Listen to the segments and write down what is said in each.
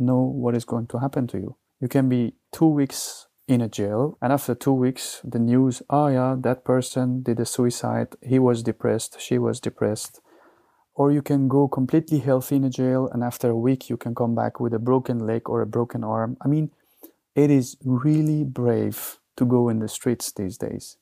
know what is going to happen to you. You can be two weeks in a jail, and after two weeks, the news oh, yeah, that person did a suicide, he was depressed, she was depressed. Or you can go completely healthy in a jail, and after a week, you can come back with a broken leg or a broken arm. I mean, it is really brave to go in the streets these days.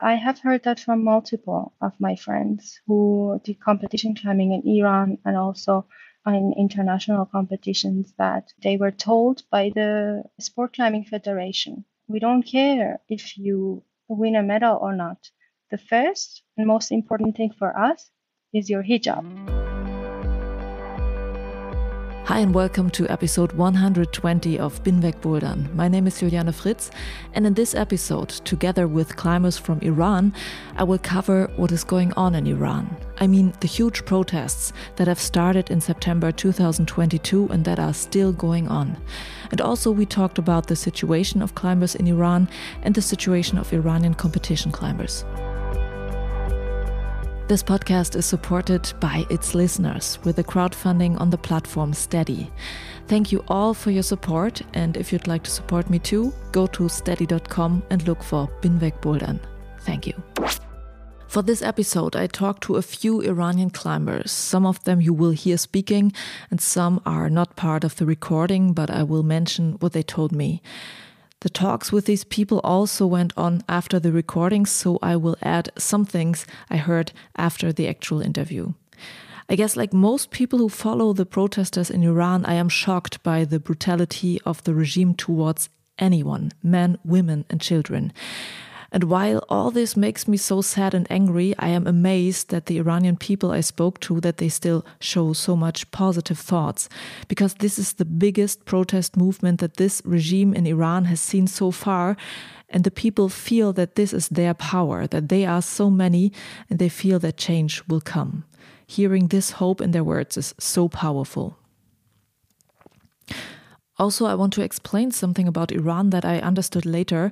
I have heard that from multiple of my friends who did competition climbing in Iran and also in international competitions that they were told by the Sport Climbing Federation we don't care if you win a medal or not. The first and most important thing for us is your hijab. Hi and welcome to episode 120 of Binweg Bouldern. My name is Juliane Fritz, and in this episode, together with climbers from Iran, I will cover what is going on in Iran. I mean, the huge protests that have started in September 2022 and that are still going on. And also, we talked about the situation of climbers in Iran and the situation of Iranian competition climbers. This podcast is supported by its listeners with a crowdfunding on the platform Steady. Thank you all for your support, and if you'd like to support me too, go to steady.com and look for Binweg. Thank you. For this episode, I talked to a few Iranian climbers. Some of them you will hear speaking, and some are not part of the recording, but I will mention what they told me. The talks with these people also went on after the recording, so I will add some things I heard after the actual interview. I guess, like most people who follow the protesters in Iran, I am shocked by the brutality of the regime towards anyone men, women, and children. And while all this makes me so sad and angry, I am amazed that the Iranian people I spoke to that they still show so much positive thoughts because this is the biggest protest movement that this regime in Iran has seen so far and the people feel that this is their power, that they are so many and they feel that change will come. Hearing this hope in their words is so powerful. Also, I want to explain something about Iran that I understood later.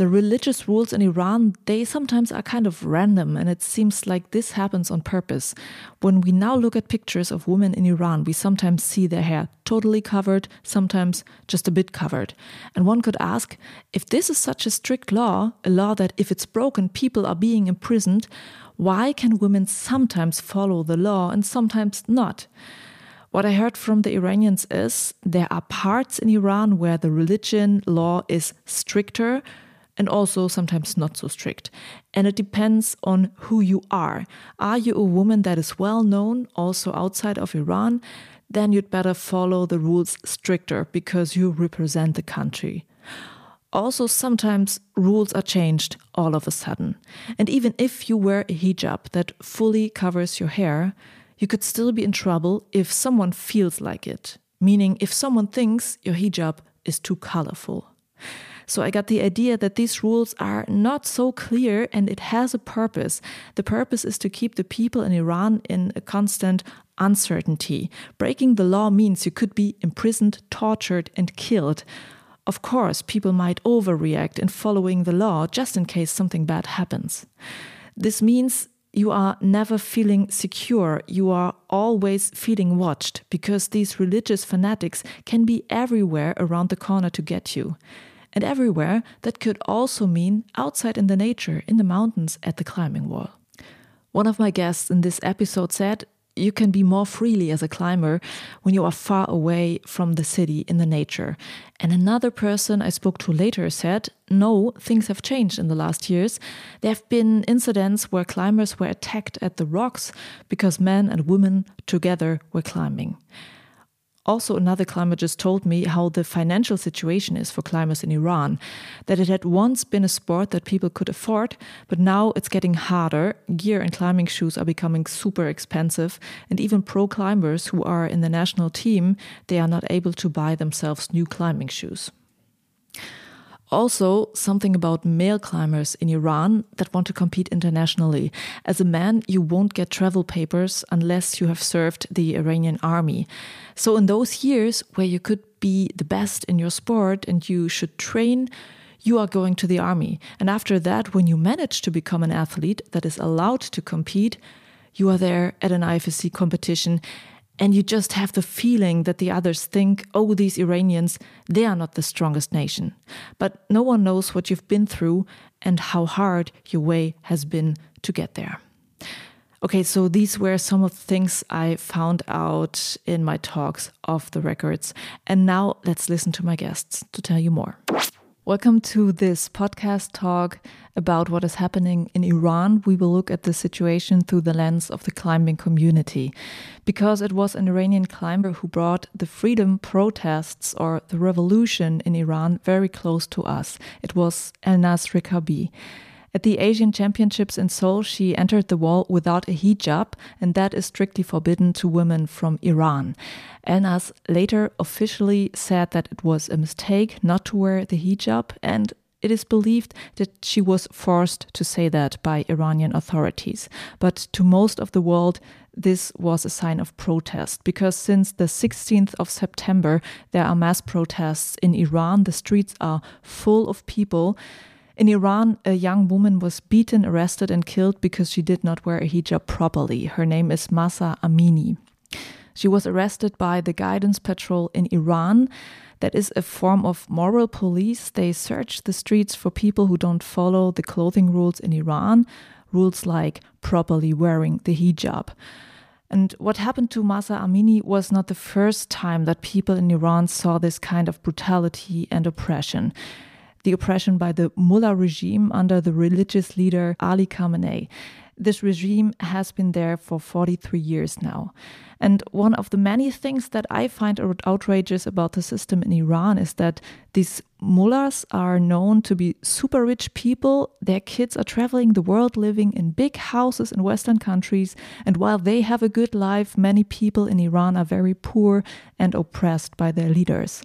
The religious rules in Iran, they sometimes are kind of random, and it seems like this happens on purpose. When we now look at pictures of women in Iran, we sometimes see their hair totally covered, sometimes just a bit covered. And one could ask if this is such a strict law, a law that if it's broken, people are being imprisoned, why can women sometimes follow the law and sometimes not? What I heard from the Iranians is there are parts in Iran where the religion law is stricter and also sometimes not so strict. And it depends on who you are. Are you a woman that is well known also outside of Iran? Then you'd better follow the rules stricter because you represent the country. Also, sometimes rules are changed all of a sudden. And even if you wear a hijab that fully covers your hair, you could still be in trouble if someone feels like it, meaning if someone thinks your hijab is too colorful. So I got the idea that these rules are not so clear and it has a purpose. The purpose is to keep the people in Iran in a constant uncertainty. Breaking the law means you could be imprisoned, tortured, and killed. Of course, people might overreact in following the law just in case something bad happens. This means you are never feeling secure. You are always feeling watched because these religious fanatics can be everywhere around the corner to get you. And everywhere, that could also mean outside in the nature, in the mountains, at the climbing wall. One of my guests in this episode said you can be more freely as a climber when you are far away from the city in the nature. And another person I spoke to later said, no, things have changed in the last years. There have been incidents where climbers were attacked at the rocks because men and women together were climbing. Also, another climber just told me how the financial situation is for climbers in Iran. That it had once been a sport that people could afford, but now it's getting harder. Gear and climbing shoes are becoming super expensive, and even pro climbers who are in the national team, they are not able to buy themselves new climbing shoes. Also, something about male climbers in Iran that want to compete internationally. As a man, you won't get travel papers unless you have served the Iranian army. So, in those years where you could be the best in your sport and you should train, you are going to the army. And after that, when you manage to become an athlete that is allowed to compete, you are there at an IFSC competition and you just have the feeling that the others think, oh, these Iranians, they are not the strongest nation. But no one knows what you've been through and how hard your way has been to get there. Okay, so these were some of the things I found out in my talks off the records. And now let's listen to my guests to tell you more. Welcome to this podcast talk about what is happening in Iran. We will look at the situation through the lens of the climbing community because it was an Iranian climber who brought the freedom protests or the revolution in Iran very close to us. It was Elnaz Rekabi. At the Asian Championships in Seoul, she entered the wall without a hijab, and that is strictly forbidden to women from Iran. Elnaz later officially said that it was a mistake not to wear the hijab, and it is believed that she was forced to say that by Iranian authorities. But to most of the world, this was a sign of protest because since the 16th of September, there are mass protests in Iran. The streets are full of people. In Iran, a young woman was beaten, arrested, and killed because she did not wear a hijab properly. Her name is Mahsa Amini. She was arrested by the Guidance Patrol in Iran. That is a form of moral police. They search the streets for people who don't follow the clothing rules in Iran, rules like properly wearing the hijab. And what happened to Mahsa Amini was not the first time that people in Iran saw this kind of brutality and oppression the oppression by the mullah regime under the religious leader Ali Khamenei. This regime has been there for 43 years now. And one of the many things that I find outrageous about the system in Iran is that these mullahs are known to be super rich people. Their kids are traveling the world living in big houses in Western countries. And while they have a good life, many people in Iran are very poor and oppressed by their leaders.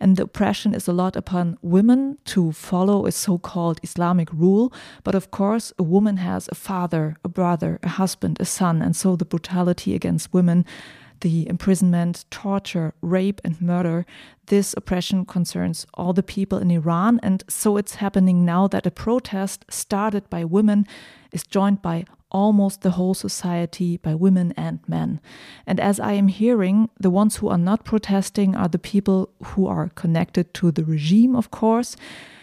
And the oppression is a lot upon women to follow a so called Islamic rule. But of course, a woman has a father, a brother, a husband, a son. And so the brutality against women the imprisonment, torture, rape, and murder, this oppression concerns all the people in Iran. And so it's happening now that a protest started by women is joined by almost the whole society by women and men. And as I am hearing, the ones who are not protesting are the people who are connected to the regime, of course,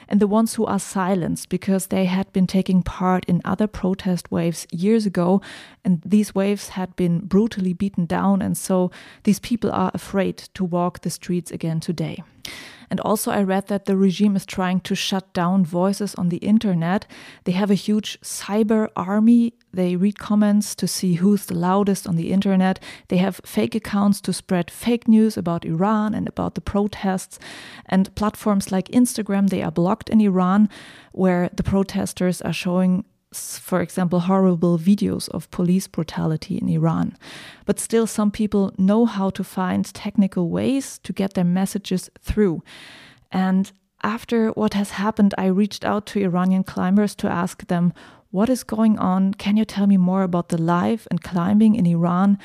and the ones who are silenced because they had been taking part in other protest waves years ago, and these waves had been brutally beaten down, and so these people are afraid to walk the streets again today. And also, I read that the regime is trying to shut down voices on the internet. They have a huge cyber army. They read comments to see who's the loudest on the internet. They have fake accounts to spread fake news about Iran and about the protests. And platforms like Instagram, they are blocked in Iran, where the protesters are showing for example, horrible videos of police brutality in Iran. But still, some people know how to find technical ways to get their messages through. And after what has happened, I reached out to Iranian climbers to ask them, What is going on? Can you tell me more about the life and climbing in Iran?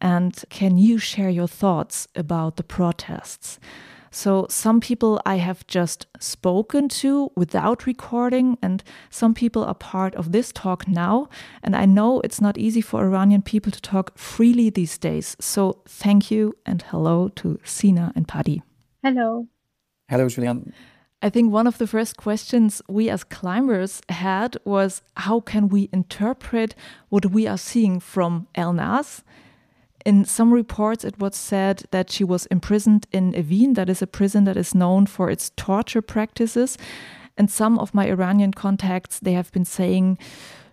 And can you share your thoughts about the protests? So some people I have just spoken to without recording, and some people are part of this talk now. And I know it's not easy for Iranian people to talk freely these days. So thank you and hello to Sina and Paddy. Hello. Hello, Julian. I think one of the first questions we as climbers had was how can we interpret what we are seeing from Elnaz? In some reports, it was said that she was imprisoned in Evin, that is a prison that is known for its torture practices. And some of my Iranian contacts, they have been saying,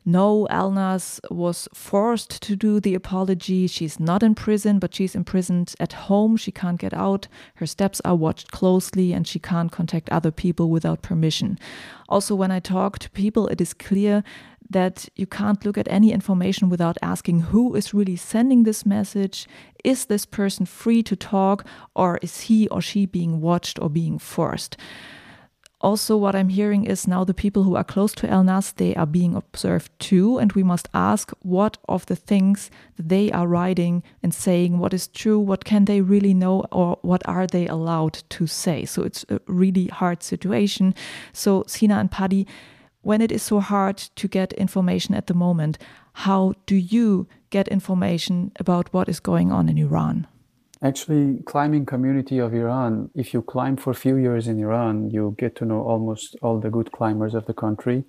no, Elnaz was forced to do the apology. She's not in prison, but she's imprisoned at home. She can't get out. Her steps are watched closely, and she can't contact other people without permission. Also, when I talk to people, it is clear that you can't look at any information without asking who is really sending this message. Is this person free to talk, or is he or she being watched or being forced? Also, what I'm hearing is now the people who are close to Elnaz, they are being observed too, and we must ask what of the things that they are writing and saying, what is true, what can they really know, or what are they allowed to say. So it's a really hard situation. So Sina and Paddy, when it is so hard to get information at the moment, how do you get information about what is going on in Iran? Actually, climbing community of Iran, if you climb for a few years in Iran, you get to know almost all the good climbers of the country.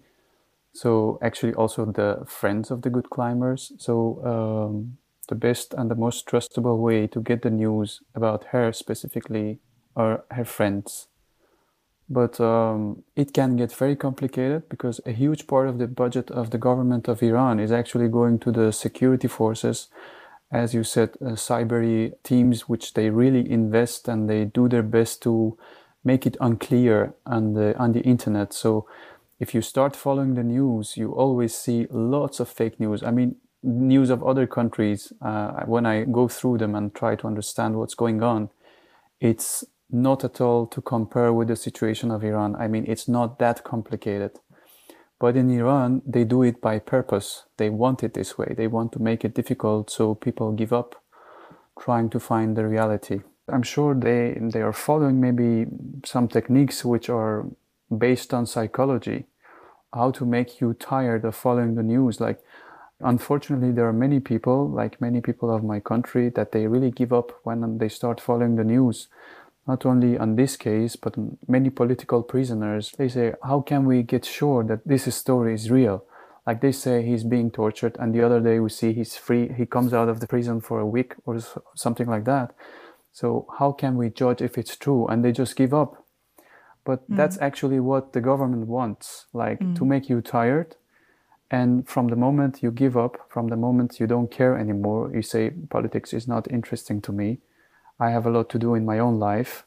So actually also the friends of the good climbers. So um, the best and the most trustable way to get the news about her specifically are her friends but um, it can get very complicated because a huge part of the budget of the government of Iran is actually going to the security forces, as you said, uh, cyber teams, which they really invest and they do their best to make it unclear on the on the internet. So if you start following the news, you always see lots of fake news. I mean, news of other countries. Uh, when I go through them and try to understand what's going on, it's not at all to compare with the situation of Iran. I mean, it's not that complicated. But in Iran, they do it by purpose. They want it this way. They want to make it difficult so people give up trying to find the reality. I'm sure they, they are following maybe some techniques which are based on psychology, how to make you tired of following the news. Like, unfortunately, there are many people, like many people of my country, that they really give up when they start following the news not only on this case, but many political prisoners, they say, how can we get sure that this story is real? Like they say he's being tortured, and the other day we see he's free, he comes out of the prison for a week or something like that. So, how can we judge if it's true? And they just give up. But mm. that's actually what the government wants, like mm. to make you tired. And from the moment you give up, from the moment you don't care anymore, you say, politics is not interesting to me I have a lot to do in my own life,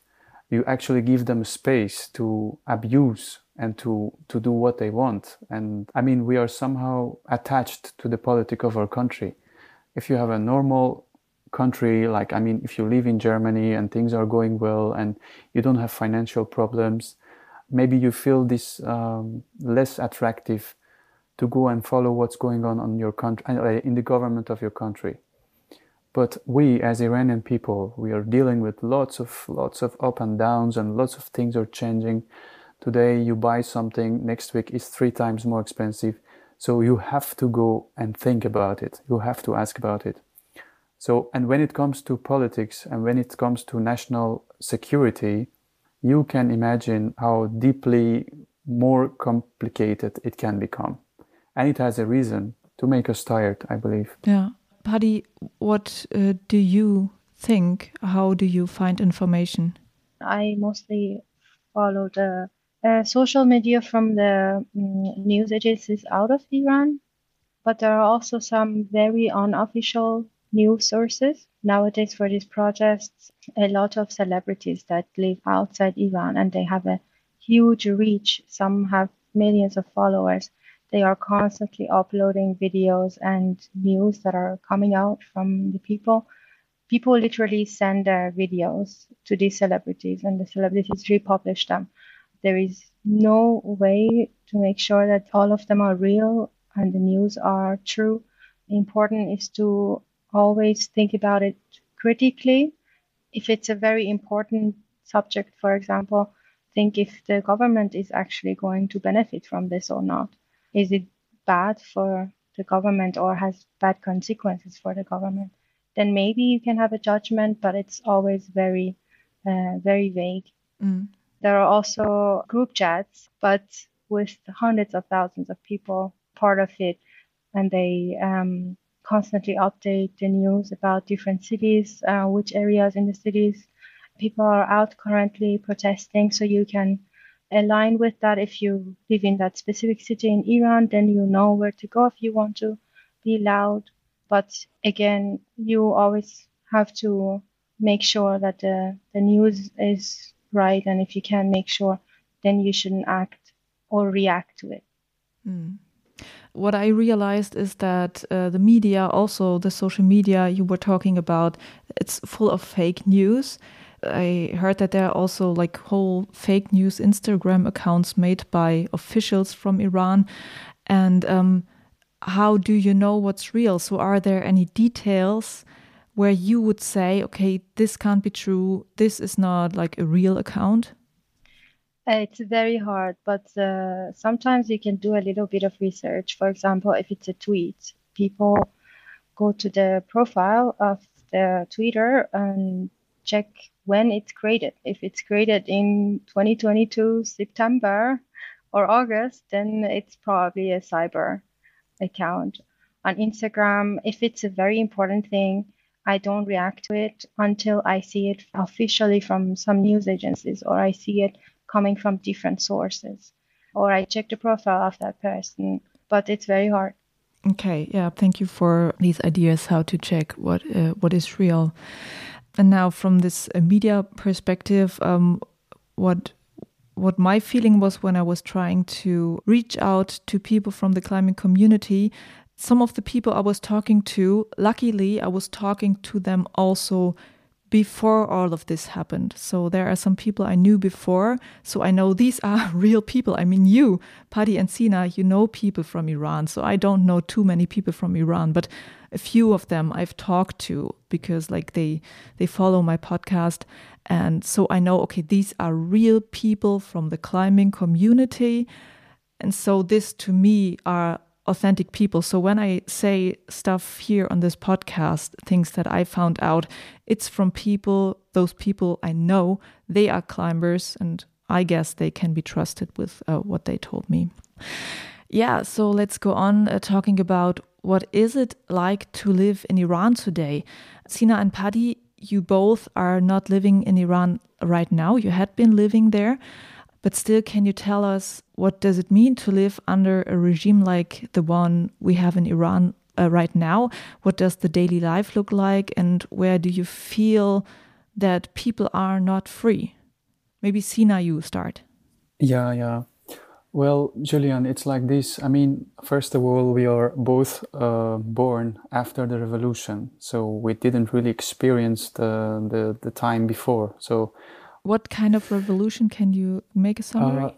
you actually give them space to abuse and to, to do what they want. And I mean, we are somehow attached to the politic of our country. If you have a normal country, like, I mean, if you live in Germany and things are going well and you don't have financial problems, maybe you feel this um, less attractive to go and follow what's going on on your country, uh, in the government of your country. But we, as Iranian people, we are dealing with lots of lots of up and downs, and lots of things are changing. Today, you buy something, next week is three times more expensive. So you have to go and think about it. You have to ask about it. So, and when it comes to politics and when it comes to national security, you can imagine how deeply more complicated it can become. And it has a reason to make us tired, I believe. Yeah. Paddy, what uh, do you think? How do you find information? I mostly follow the uh, social media from the um, news agencies out of Iran, but there are also some very unofficial news sources. Nowadays, for these protests, a lot of celebrities that live outside Iran and they have a huge reach. Some have millions of followers they are constantly uploading videos and news that are coming out from the people. People literally send their videos to these celebrities, and the celebrities republish them. There is no way to make sure that all of them are real and the news are true. Important is to always think about it critically. If it's a very important subject, for example, think if the government is actually going to benefit from this or not is it bad for the government or has bad consequences for the government, then maybe you can have a judgment, but it's always very, uh, very vague. Mm. There are also group chats, but with hundreds of thousands of people part of it, and they um, constantly update the news about different cities, uh, which areas in the cities people are out currently protesting, so you can align with that. If you live in that specific city in Iran, then you know where to go if you want to be loud. But again, you always have to make sure that the, the news is right. And if you can make sure, then you shouldn't act or react to it. Mm. What I realized is that uh, the media, also the social media you were talking about, it's full of fake news. I heard that there are also like whole fake news Instagram accounts made by officials from Iran. And um, how do you know what's real? So, are there any details where you would say, okay, this can't be true, this is not like a real account? It's very hard, but uh, sometimes you can do a little bit of research. For example, if it's a tweet, people go to the profile of the Twitter and check when it's created. If it's created in 2022 September or August, then it's probably a cyber account. On Instagram, if it's a very important thing, I don't react to it until I see it officially from some news agencies or I see it coming from different sources or I check the profile of that person, but it's very hard. Okay, yeah, thank you for these ideas how to check what uh, what is real. And now, from this uh, media perspective, um, what what my feeling was when I was trying to reach out to people from the climbing community, some of the people I was talking to, luckily, I was talking to them also before all of this happened. So there are some people I knew before. So I know these are real people. I mean, you, Paddy and Sina, you know people from Iran. So I don't know too many people from Iran, but a few of them I've talked to because like they they follow my podcast. And so I know, okay, these are real people from the climbing community. And so this to me are authentic people. So when I say stuff here on this podcast, things that I found out, it's from people, those people I know, they are climbers, and I guess they can be trusted with uh, what they told me. Yeah, so let's go on uh, talking about what is it like to live in Iran today. Sina and Paddy, you both are not living in Iran right now. You had been living there. But still, can you tell us what does it mean to live under a regime like the one we have in Iran uh, right now? What does the daily life look like, and where do you feel that people are not free? Maybe Sina, you start. Yeah, yeah. Well, Julian, it's like this. I mean, first of all, we are both uh, born after the revolution, so we didn't really experience the, the, the time before. So what kind of revolution can you make a summary? Uh,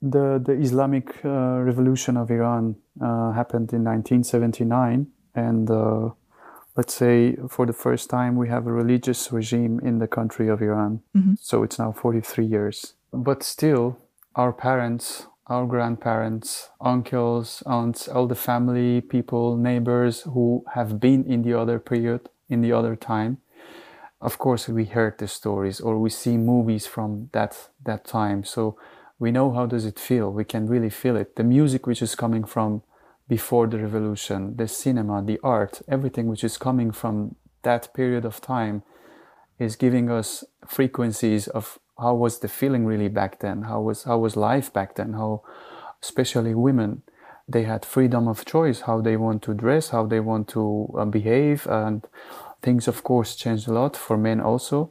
the the Islamic uh, Revolution of Iran uh, happened in 1979, and uh, let's say for the first time we have a religious regime in the country of Iran. Mm-hmm. So it's now 43 years, but still, our parents, our grandparents, uncles, aunts, all the family people, neighbors who have been in the other period, in the other time, of course we heard the stories or we see movies from that that time. So we know how does it feel. We can really feel it. The music which is coming from before the revolution the cinema the art everything which is coming from that period of time is giving us frequencies of how was the feeling really back then? How was how was life back then? How especially women they had freedom of choice how they want to dress how they want to uh, behave and things of course change a lot for men also.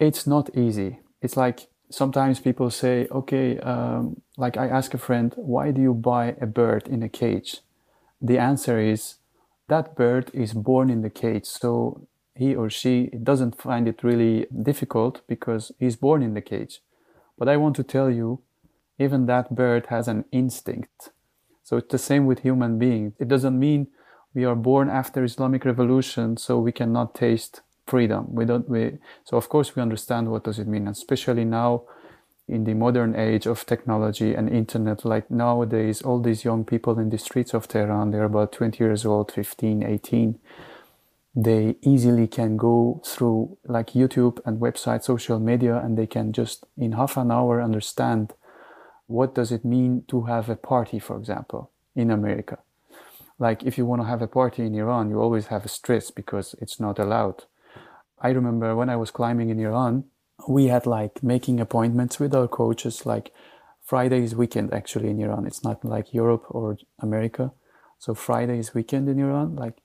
It's not easy. It's like sometimes people say okay um, like i ask a friend why do you buy a bird in a cage? The answer is that bird is born in the cage so he or she doesn't find it really difficult because he's born in the cage. But i want to tell you even that bird has an instinct. So it's the same with human beings. It doesn't mean we are born after Islamic revolution, so we cannot taste freedom. We don't. We so of course we understand what does it mean, especially now in the modern age of technology and internet. Like nowadays, all these young people in the streets of Tehran, they're about 20 years old, 15, 18. They easily can go through like YouTube and website, social media, and they can just in half an hour understand what does it mean to have a party, for example, in America like if you want to have a party in Iran, you always have a stress because it's not allowed. I remember when I was climbing in Iran, we had like making appointments with our coaches like Friday is weekend actually in Iran. It's not like Europe or America. So Friday is weekend in Iran. Like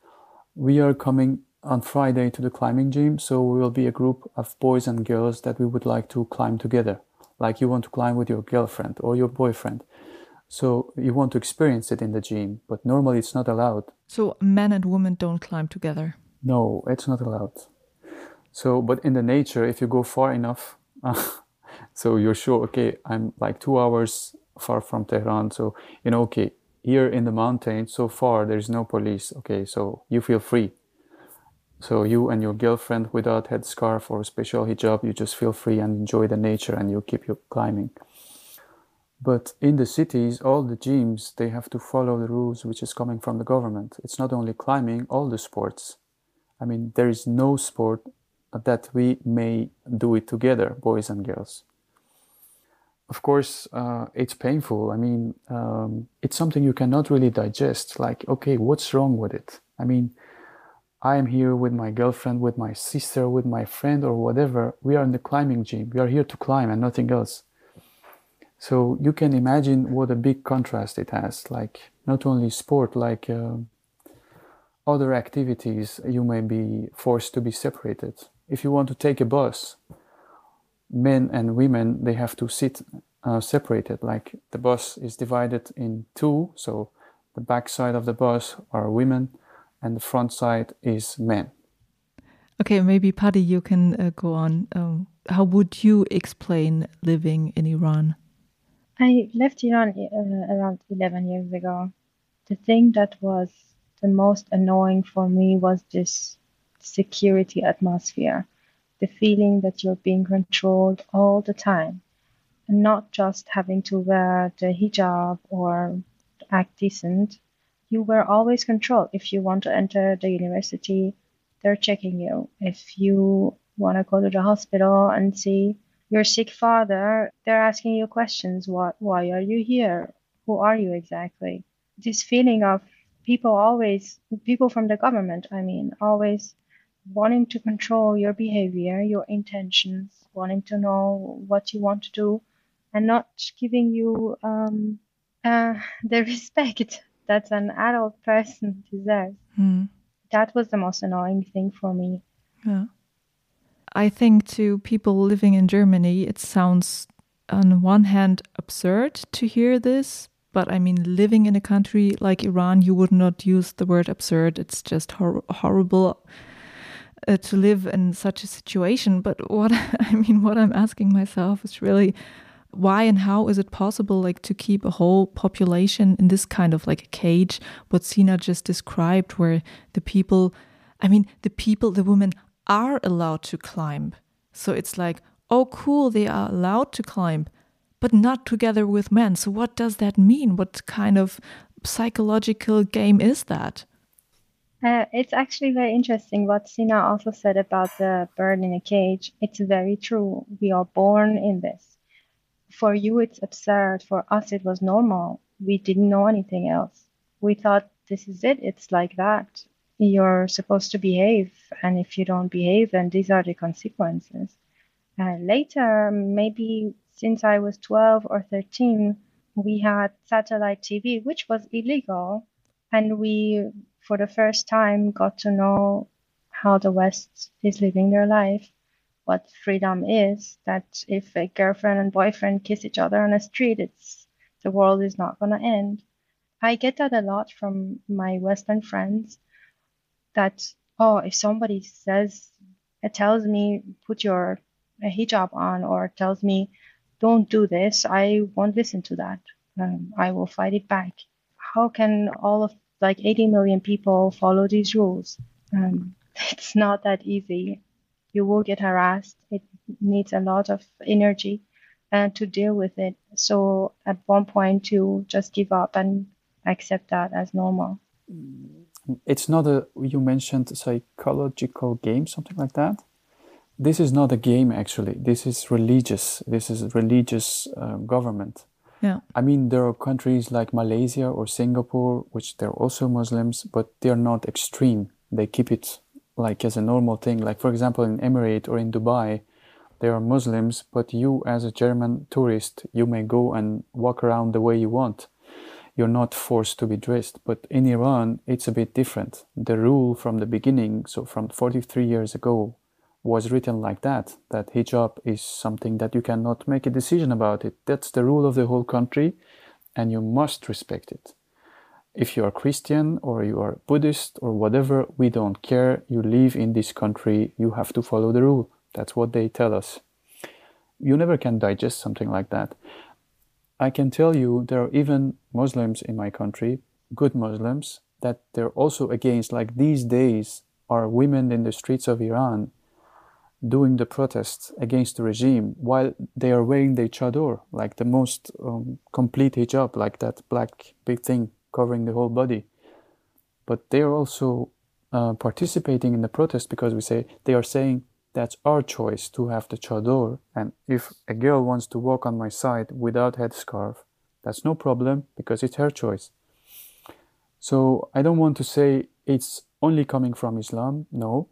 we are coming on Friday to the climbing gym. So we will be a group of boys and girls that we would like to climb together. Like you want to climb with your girlfriend or your boyfriend. So you want to experience it in the gym, but normally it's not allowed. So men and women don't climb together. No, it's not allowed. So, but in the nature, if you go far enough, so you're sure, okay, I'm like two hours far from Tehran. So, you know, okay, here in the mountains, so far, there's no police. Okay, so you feel free. So you and your girlfriend without headscarf or special hijab, you just feel free and enjoy the nature and you keep your climbing. But in the cities, all the gyms, they have to follow the rules which is coming from the government. It's not only climbing, all the sports. I mean, there is no sport that we may do it together, boys and girls. Of course, uh, it's painful. I mean, um, it's something you cannot really digest. Like, okay, what's wrong with it? I mean, I am here with my girlfriend, with my sister, with my friend, or whatever. We are in the climbing gym. We are here to climb and nothing else. So you can imagine what a big contrast it has. Like, not only sport, like uh, other activities, you may be forced to be separated if you want to take a bus, men and women they have to sit uh, separated. Like the bus is divided in two, so the back side of the bus are women, and the front side is men. Okay, maybe Paddy, you can uh, go on. Um, how would you explain living in Iran? I left Iran uh, around 11 years ago. The thing that was the most annoying for me was this security atmosphere, the feeling that you're being controlled all the time, and not just having to wear the hijab or act decent. You were always controlled. If you want to enter the university, they're checking you. If you want to go to the hospital and see your sick father, they're asking you questions. What, why are you here? Who are you exactly? This feeling of people always, people from the government, I mean, always wanting to control your behavior, your intentions, wanting to know what you want to do, and not giving you um, uh, the respect that an adult person deserves. Mm. That was the most annoying thing for me. Yeah. I think to people living in Germany, it sounds on one hand absurd to hear this, but I mean, living in a country like Iran, you would not use the word absurd. It's just hor horrible uh, to live in such a situation. But what I mean, what I'm asking myself is really why and how is it possible like to keep a whole population in this kind of like a cage what sina just described where the people i mean the people the women are allowed to climb so it's like oh cool they are allowed to climb but not together with men so what does that mean what kind of psychological game is that uh, it's actually very interesting what Sina also said about the bird in a cage. It's very true. We are born in this. For you, it's absurd. For us, it was normal. We didn't know anything else. We thought this is it. It's like that. You're supposed to behave. And if you don't behave, then these are the consequences. Uh, later, maybe since I was 12 or 13, we had satellite TV, which was illegal. And we for the first time got to know how the West is living their life, what freedom is, that if a girlfriend and boyfriend kiss each other on the street, it's the world is not going to end. I get that a lot from my Western friends that, oh, if somebody says, it tells me, put your hijab on, or tells me, don't do this, I won't listen to that. Um, I will fight it back. How can all of like 80 million people follow these rules. Um, it's not that easy. You will get harassed. It needs a lot of energy and uh, to deal with it. So at one point to just give up and accept that as normal. It's not a, you mentioned psychological game, something like that. This is not a game actually. This is religious. This is religious uh, government. Yeah. I mean, there are countries like Malaysia or Singapore, which they're also Muslims, but they're not extreme. They keep it like as a normal thing. Like, for example, in Emirate or in Dubai, they are Muslims, but you, as a German tourist, you may go and walk around the way you want. You're not forced to be dressed. But in Iran, it's a bit different. The rule from the beginning, so from 43 years ago, was written like that that hijab is something that you cannot make a decision about it. That's the rule of the whole country, and you must respect it. If you are Christian or you are Buddhist or whatever, we don't care. You live in this country, you have to follow the rule. That's what they tell us. You never can digest something like that. I can tell you there are even Muslims in my country, good Muslims, that they're also against, like these days, are women in the streets of Iran doing the protests against the regime while they are wearing the chador, like the most um, complete hijab, like that black big thing covering the whole body. But they are also uh, participating in the protest because we say they are saying that's our choice to have the chador. And if a girl wants to walk on my side without headscarf, that's no problem because it's her choice. So I don't want to say it's only coming from Islam. No,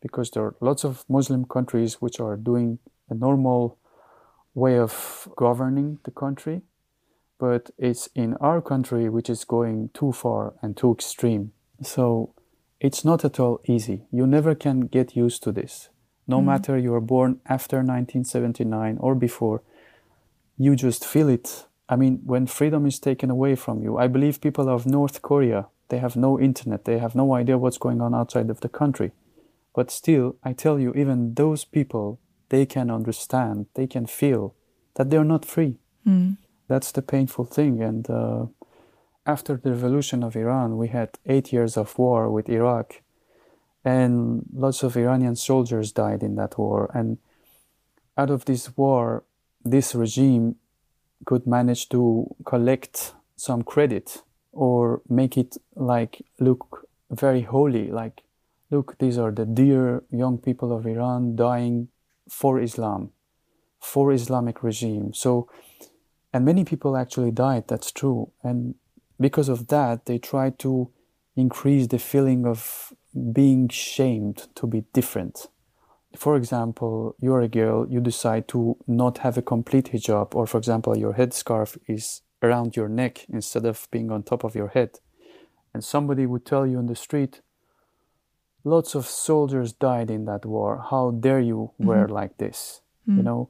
because there are lots of Muslim countries which are doing a normal way of governing the country, but it's in our country which is going too far and too extreme. So it's not at all easy. You never can get used to this. No mm. matter you are born after 1979 or before, you just feel it. I mean, when freedom is taken away from you, I believe people of North Korea, they have no internet, they have no idea what's going on outside of the country but still, I tell you, even those people, they can understand, they can feel that they're not free. Mm. That's the painful thing. And uh, after the revolution of Iran, we had eight years of war with Iraq, and lots of Iranian soldiers died in that war. And out of this war, this regime could manage to collect some credit or make it like look very holy, like look, these are the dear young people of Iran dying for Islam, for Islamic regime. So, and many people actually died, that's true. And because of that, they tried to increase the feeling of being shamed to be different. For example, you're a girl, you decide to not have a complete hijab, or for example, your headscarf is around your neck instead of being on top of your head. And somebody would tell you in the street, lots of soldiers died in that war. How dare you wear mm-hmm. like this? Mm-hmm. You know,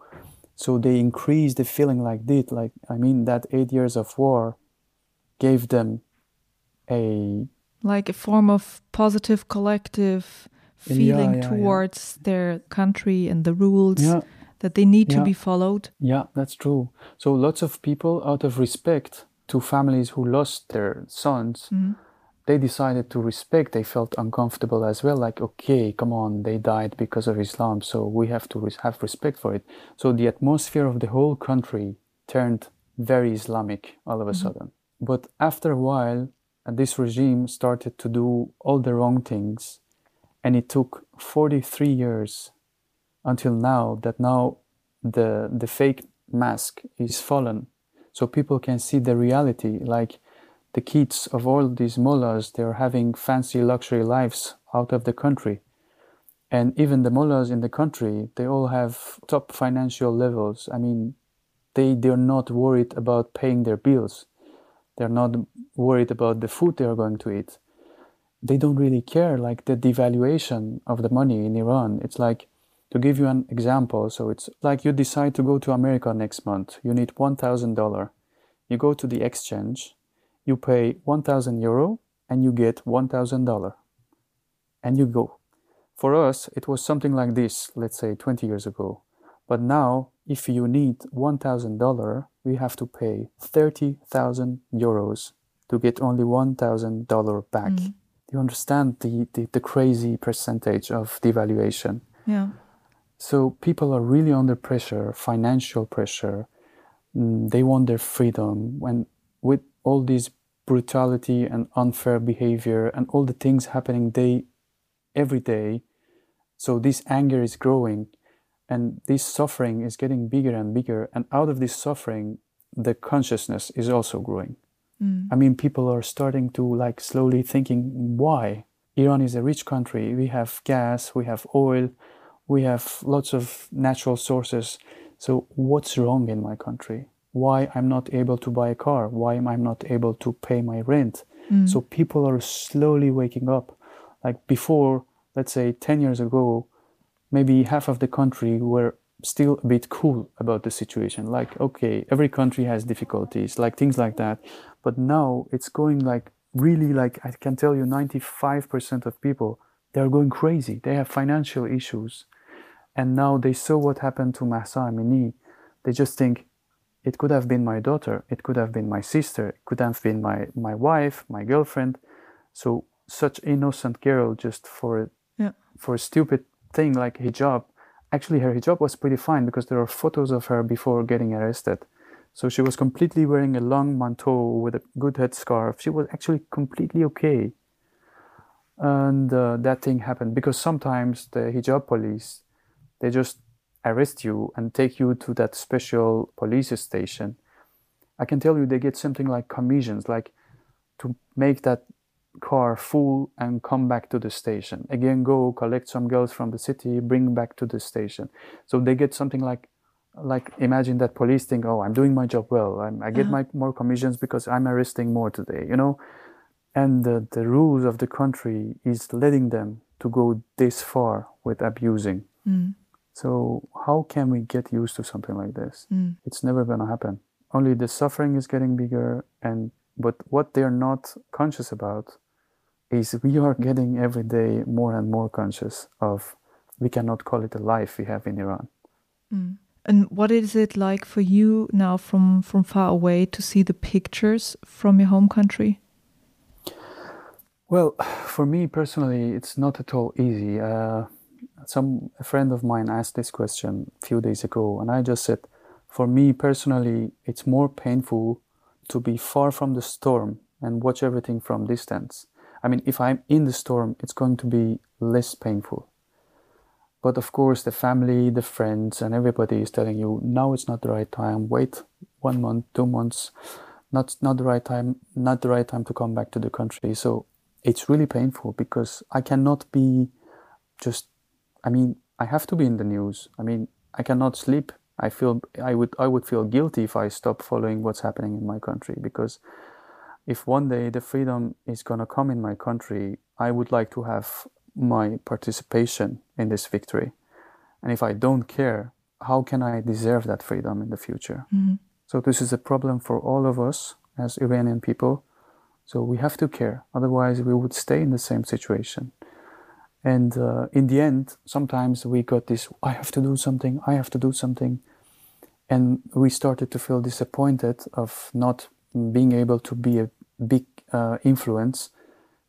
so they increased the feeling like this. Like I mean, that eight years of war gave them a like a form of positive collective feeling yeah, yeah, towards yeah. their country and the rules that they need to be followed. Yeah, that's true. So lots of people, out of respect to families who lost their sons. Mm-hmm they decided to respect they felt uncomfortable as well like okay come on they died because of islam so we have to res- have respect for it so the atmosphere of the whole country turned very islamic all of a mm-hmm. sudden but after a while uh, this regime started to do all the wrong things and it took 43 years until now that now the the fake mask is fallen so people can see the reality like the kids of all these mullahs, they're having fancy luxury lives out of the country. And even the mullahs in the country, they all have top financial levels. I mean, they, they're not worried about paying their bills. They're not worried about the food they're going to eat. They don't really care, like the devaluation of the money in Iran. It's like, to give you an example, so it's like you decide to go to America next month. You need $1,000. You go to the exchange, you pay 1000 euro and you get $1000 and you go. For us, it was something like this, let's say 20 years ago. But now, if you need $1000, we have to pay 30,000 euros to get only $1,000 back. Mm. Do you understand the, the, the crazy percentage of devaluation? Yeah. So people are really under pressure, financial pressure. Mm, they want their freedom. When with all this brutality and unfair behavior and all the things happening day every day so this anger is growing and this suffering is getting bigger and bigger and out of this suffering the consciousness is also growing mm. i mean people are starting to like slowly thinking why iran is a rich country we have gas we have oil We have lots of natural sources. So, what's wrong in my country? Why I'm not able to buy a car? Why am I not able to pay my rent? Mm. So, people are slowly waking up. Like before, let's say 10 years ago, maybe half of the country were still a bit cool about the situation. Like, okay, every country has difficulties, like things like that. But now it's going like really like I can tell you 95% of people they're going crazy. They have financial issues. And now they saw what happened to Mahsa Amini. They just think it could have been my daughter, it could have been my sister, it could have been my, my wife, my girlfriend. So such innocent girl just for yeah. for a stupid thing like hijab. Actually her hijab was pretty fine because there are photos of her before getting arrested. So she was completely wearing a long manteau with a good headscarf. She was actually completely okay. And uh, that thing happened because sometimes the hijab police, they just arrest you and take you to that special police station. I can tell you they get something like commissions, like to make that car full and come back to the station. Again, go collect some girls from the city, bring back to the station. So they get something like like imagine that police think oh i'm doing my job well I'm, i get uh-huh. my more commissions because i'm arresting more today you know and the, the rules of the country is letting them to go this far with abusing mm. so how can we get used to something like this mm. it's never going to happen only the suffering is getting bigger and but what they're not conscious about is we are getting every day more and more conscious of we cannot call it a life we have in iran mm. And what is it like for you now from, from far away to see the pictures from your home country? Well, for me personally, it's not at all easy. Uh, some a friend of mine asked this question a few days ago, and I just said, for me personally, it's more painful to be far from the storm and watch everything from distance. I mean, if I'm in the storm, it's going to be less painful but of course, the family, the friends, and everybody is telling you now it's not the right time. Wait one month, two months. Not not the right time. Not the right time to come back to the country. So it's really painful because I cannot be just. I mean, I have to be in the news. I mean, I cannot sleep. I feel I would I would feel guilty if I stop following what's happening in my country because if one day the freedom is gonna come in my country, I would like to have my participation in this victory. And if I don't care, how can I deserve that freedom in the future? Mm-hmm. So, this is a problem for all of us as Iranian people. So, we have to care, otherwise, we would stay in the same situation. And uh, in the end, sometimes we got this I have to do something, I have to do something. And we started to feel disappointed of not being able to be a big uh, influence.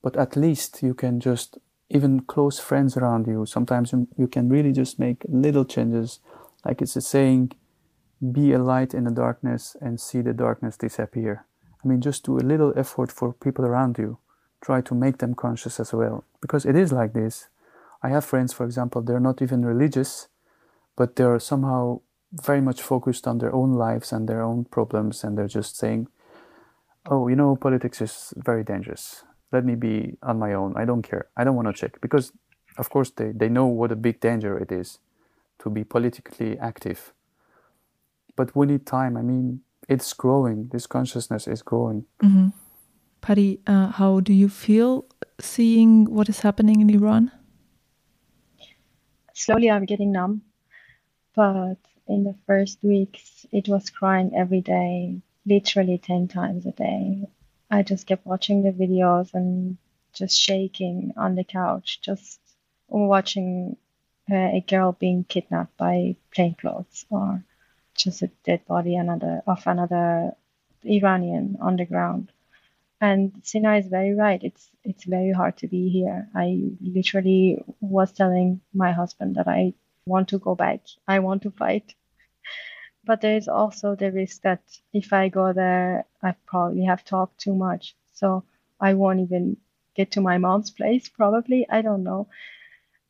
But at least you can just even close friends around you. Sometimes you can really just make little changes. Like it's a saying, be a light in the darkness and see the darkness disappear. I mean, just do a little effort for people around you. Try to make them conscious as well. Because it is like this. I have friends, for example, they're not even religious, but they're somehow very much focused on their own lives and their own problems, and they're just saying, oh, you know, politics is very dangerous let me be on my own. I don't care. I don't want to check because, of course, they, they know what a big danger it is to be politically active. But we need time. I mean, it's growing. This consciousness is growing. Mm-hmm. Pari, uh, how do you feel seeing what is happening in Iran? Slowly, I'm getting numb. But in the first weeks, it was crying every day, literally 10 times a day. I just kept watching the videos and just shaking on the couch, just watching uh, a girl being kidnapped by plainclothes or just a dead body another of another Iranian on the ground. And Sina is very right. It's it's very hard to be here. I literally was telling my husband that I want to go back. I want to fight. But there is also the risk that if I go there, I probably have talked too much. So I won't even get to my mom's place, probably. I don't know.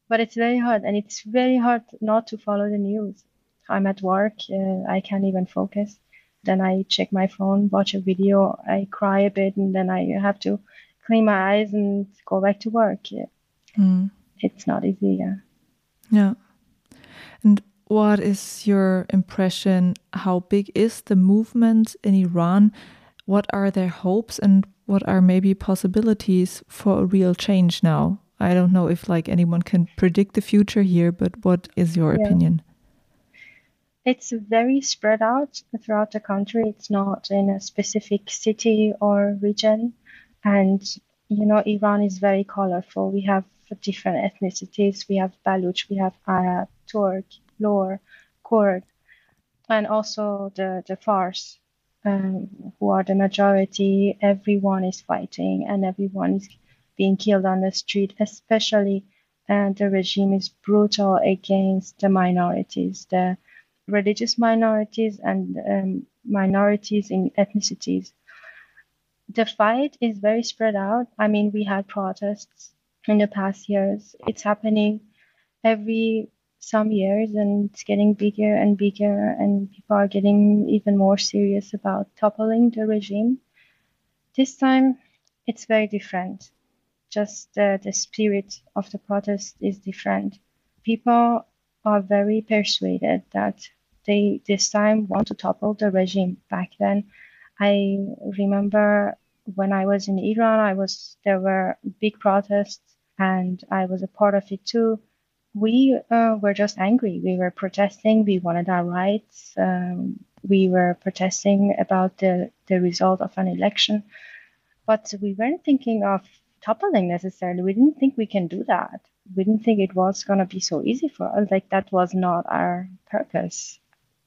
But it's very hard. And it's very hard not to follow the news. I'm at work. Uh, I can't even focus. Then I check my phone, watch a video. I cry a bit, and then I have to clean my eyes and go back to work. Yeah. Mm. It's not easy. Yeah. Yeah. And what is your impression? How big is the movement in Iran? What are their hopes and what are maybe possibilities for a real change now? I don't know if like anyone can predict the future here, but what is your yeah. opinion? It's very spread out throughout the country. It's not in a specific city or region. And, you know, Iran is very colorful. We have different ethnicities. We have Baluch, we have Arab, Turk, Lor, Kurd, and also the, the Fars, um, who are the majority. Everyone is fighting and everyone is being killed on the street, especially and the regime is brutal against the minorities, the religious minorities and um, minorities in ethnicities. The fight is very spread out. I mean, we had protests in the past years. It's happening every some years and it's getting bigger and bigger and people are getting even more serious about toppling the regime. This time it's very different. Just uh, the spirit of the protest is different. People are very persuaded that they this time want to topple the regime. Back then, I remember when I was in Iran, I was there were big protests and I was a part of it too. We uh, were just angry. We were protesting. We wanted our rights. Um, we were protesting about the, the result of an election. But we weren't thinking of toppling necessarily. We didn't think we can do that. We didn't think it was going to be so easy for us. Like, that was not our purpose.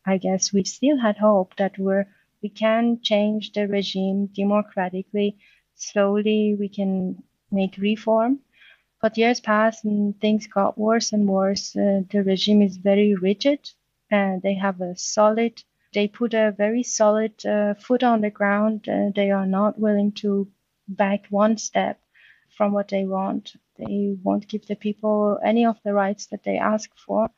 I guess we still had hope that we're, we can change the regime democratically. Slowly, we can make reform but years passed and things got worse and worse. Uh, the regime is very rigid and they have a solid, they put a very solid uh, foot on the ground. Uh, they are not willing to back one step from what they want. They won't give the people any of the rights that they ask for.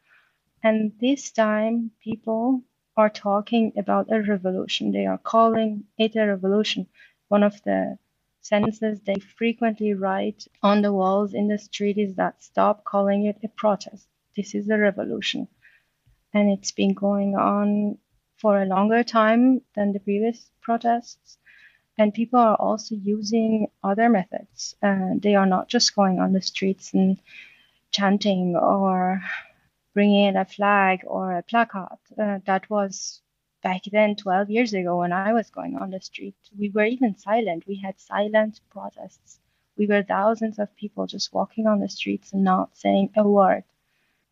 And this time, people are talking about a revolution. They are calling it a revolution. One of the sentences they frequently write on the walls in the street is that stop calling it a protest. This is a revolution. And it's been going on for a longer time than the previous protests. And people are also using other methods. Uh, they are not just going on the streets and chanting or bringing in a flag or a placard. Uh, that was back then 12 years ago when i was going on the street we were even silent. We had silent protests. We were thousands of people just walking on the streets and not saying a word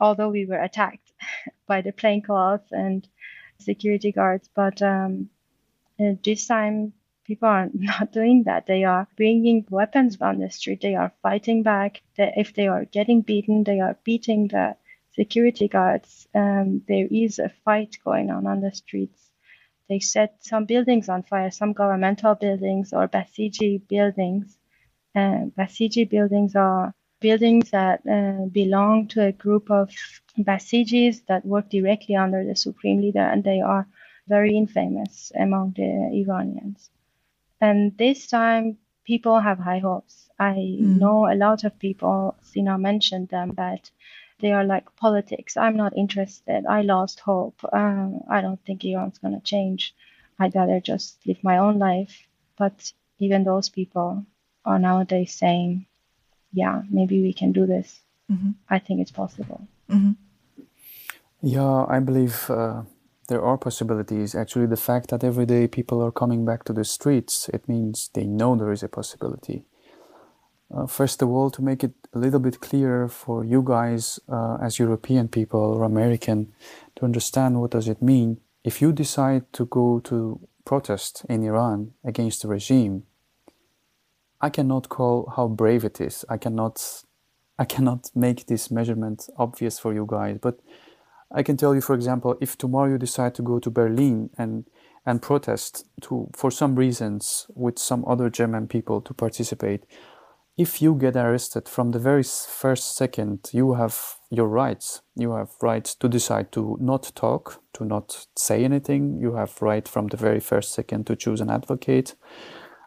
although we were attacked by the plainclothes and security guards. But um, uh, this time people are not doing that. They are bringing weapons on the street. They are fighting back. If they are getting beaten they are beating the security guards, um, there is a fight going on on the streets. They set some buildings on fire, some governmental buildings or Basiji buildings. Uh, Basiji buildings are buildings that uh, belong to a group of Basijis that work directly under the supreme leader, and they are very infamous among the Iranians. And this time, people have high hopes. I mm. know a lot of people, Sina mentioned them, but they are like politics. I'm not interested. I lost hope. Uh, I don't think Iran's going to change. I'd rather just live my own life. But even those people are nowadays saying, yeah, maybe we can do this. Mm-hmm. I think it's possible. Mm-hmm. Yeah, I believe uh, there are possibilities. Actually, the fact that every day people are coming back to the streets, it means they know there is a possibility. Uh, first of all, to make it a little bit clearer for you guys uh, as European people or American to understand what does it mean. If you decide to go to protest in Iran against the regime, I cannot call how brave it is. I cannot, I cannot make this measurement obvious for you guys. But I can tell you, for example, if tomorrow you decide to go to Berlin and and protest to for some reasons with some other German people to participate, if you get arrested from the very first second, you have your rights. You have rights to decide to not talk, to not say anything. You have right from the very first second to choose an advocate.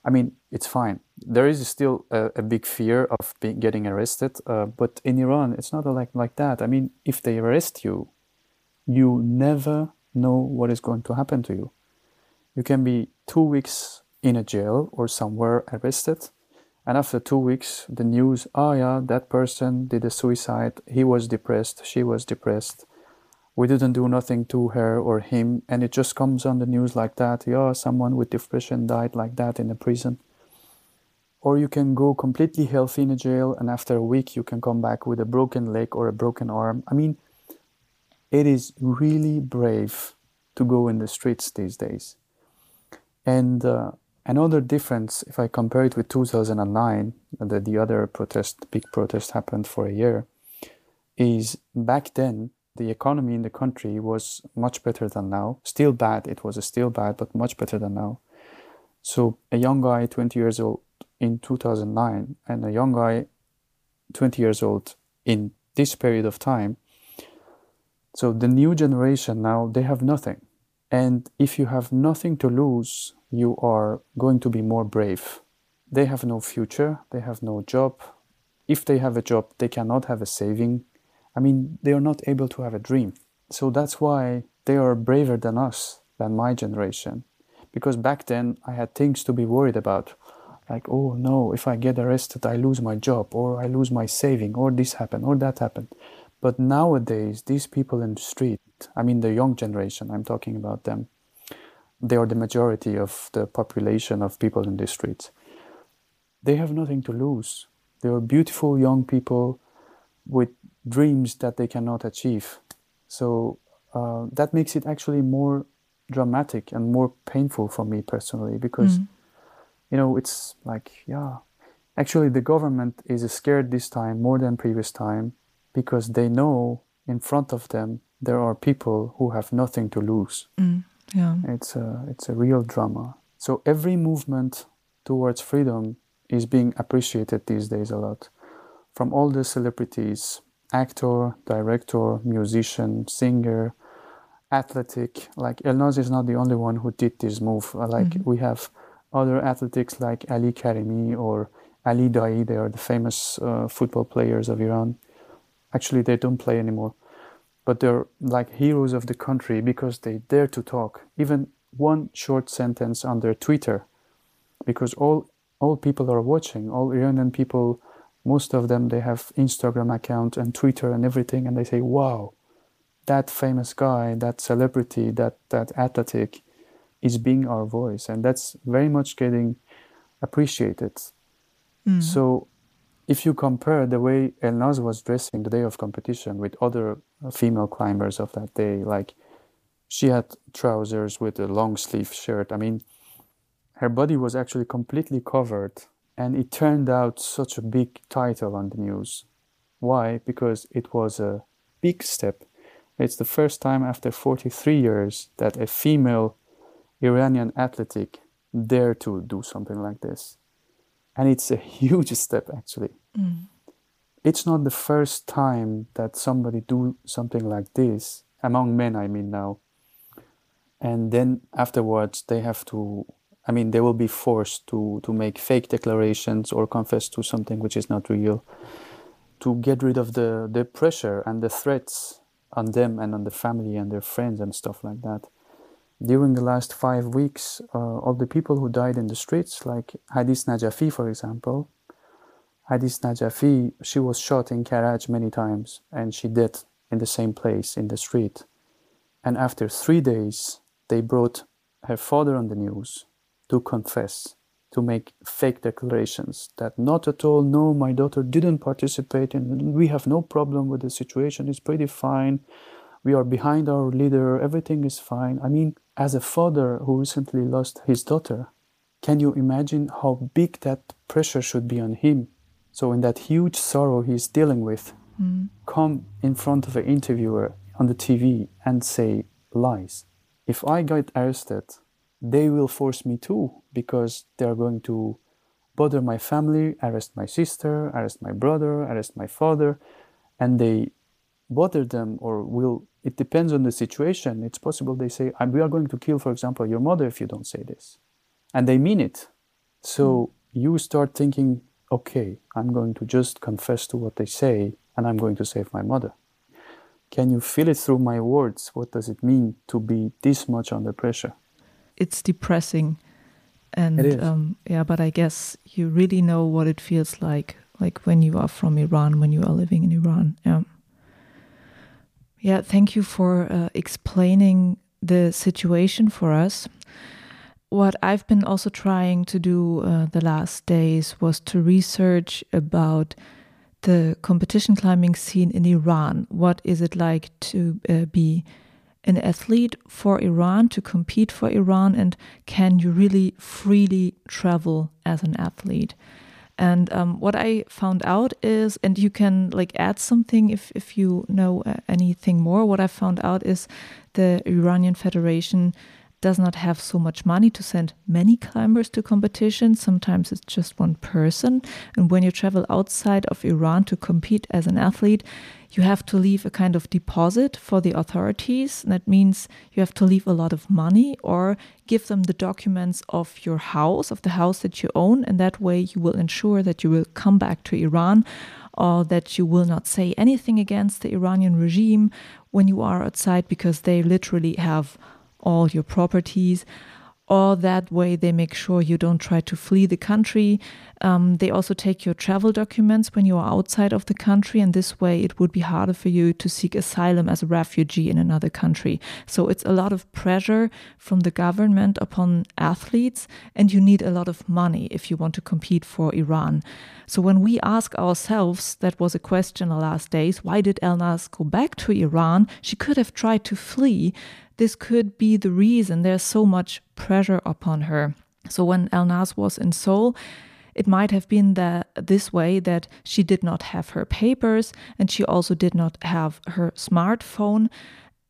I mean, it's fine. There is still a, a big fear of being, getting arrested, uh, but in Iran, it's not like like that. I mean, if they arrest you, you never know what is going to happen to you. You can be two weeks in a jail or somewhere arrested, and after two weeks, the news, oh yeah, that person did a suicide, he was depressed, she was depressed. We didn't do nothing to her or him, and it just comes on the news like that. Yeah, someone with depression died like that in a prison. Or you can go completely healthy in a jail, and after a week, you can come back with a broken leg or a broken arm. I mean, it is really brave to go in the streets these days. And uh, another difference, if I compare it with 2009, that the other protest, big protest happened for a year, is back then the economy in the country was much better than now. Still bad, it was still bad, but much better than now. So a young guy, 20 years old in 2009, and a young guy, 20 years old in this period of time. So the new generation now, they have nothing. And if you have nothing to lose, you are going to be more brave. They have no future, they have no job. If they have a job, they cannot have a saving. I mean, they are not able to have a dream. So that's why they are braver than us, than my generation. Because back then I had things to be worried about. Like, oh no, if I get arrested, I lose my job, or I lose my saving, or this happened, or that happened. But nowadays, these people in the street, I mean, the young generation, I'm talking about them, they are the majority of the population of people in the streets. They have nothing to lose. They are beautiful young people with dreams that they cannot achieve. So uh, that makes it actually more dramatic and more painful for me personally because, mm. you know, it's like, yeah, actually the government is scared this time more than previous time because they know in front of them there are people who have nothing to lose. Mm, yeah. It's a, it's a real drama. So every movement towards freedom is being appreciated these days a lot. From all the celebrities, actor, director, musician, singer, athletic. Like Elnaz is not the only one who did this move. Uh, like mm-hmm. we have other athletics like Ali Karimi or Ali Daei. They are the famous uh, football players of Iran actually they don't play anymore but they're like heroes of the country because they dare to talk. Even one short sentence on their twitter because all all people are watching all iranian people most of them they have instagram account and twitter and everything and they say wow that famous guy that celebrity that that athletic is being our voice. And that's very much getting appreciated. Mm. so if you compare the way Elnaz was dressing the day of competition with other uh, female climbers of that day, like she had trousers with a long sleeve shirt. I mean, her body was actually completely covered, and it turned out such a big title on the news. Why? Because it was a big step. It's the first time after 43 years that a female Iranian athletic dared to do something like this. And it's a huge step, actually. Mm. It's not the first time that somebody do something like this among men. I mean now, and then afterwards they have to. I mean, they will be forced to to make fake declarations or confess to something which is not real, to get rid of the the pressure and the threats on them and on the family and their friends and stuff like that during the last five weeks, uh, of the people who died in the streets, like Hadis Najafi, for example, Hadis Najafi, she was shot in Karaj many times and she died in the same place in the street. And after three days, they brought her father on the news to confess, to make fake declarations that not at all, no, my daughter didn't participate and we have no problem with the situation, it's pretty fine. We are behind our leader, everything is fine. I mean, as a father who recently lost his daughter, can you imagine how big that pressure should be on him so, in that huge sorrow he's dealing with, mm. come in front of an interviewer on the TV and say lies. If I get arrested, they will force me too because they're going to bother my family, arrest my sister, arrest my brother, arrest my father, and they bother them or will. It depends on the situation. It's possible they say, We are going to kill, for example, your mother if you don't say this. And they mean it. So mm. you start thinking okay, I'm going to just confess to what they say and I'm going to save my mother. can you feel it through my words? What does it mean to be this much under pressure? It's depressing. And um, yeah, but I guess you really know what it feels like, like when you are from Iran, when you are living in Iran. Yeah. Yeah, thank you for uh, explaining the situation for us. What I've been also trying to do uh, the last days was to research about the competition climbing scene in Iran. What is it like to uh, be an athlete for Iran, to compete for Iran, and can you really freely travel as an athlete? And um, what I found out is, and you can like add something if if you know uh, anything more. What I found out is the Iranian Federation does not have so much money to send many climbers to competitions. Sometimes it's just one person. And when you travel outside of Iran to compete as an athlete, you have to leave a kind of deposit for the authorities. That means you have to leave a lot of money or give them the documents of your house, of the house that you own. And that way you will ensure that you will come back to Iran or that you will not say anything against the Iranian regime when you are outside because they literally have all your properties. Or that way, they make sure you don't try to flee the country. Um, they also take your travel documents when you are outside of the country, and this way, it would be harder for you to seek asylum as a refugee in another country. So, it's a lot of pressure from the government upon athletes, and you need a lot of money if you want to compete for Iran. So, when we ask ourselves, that was a question the last days, why did Elnaz go back to Iran? She could have tried to flee this could be the reason there's so much pressure upon her. So when Elnaz was in Seoul, it might have been that this way that she did not have her papers and she also did not have her smartphone.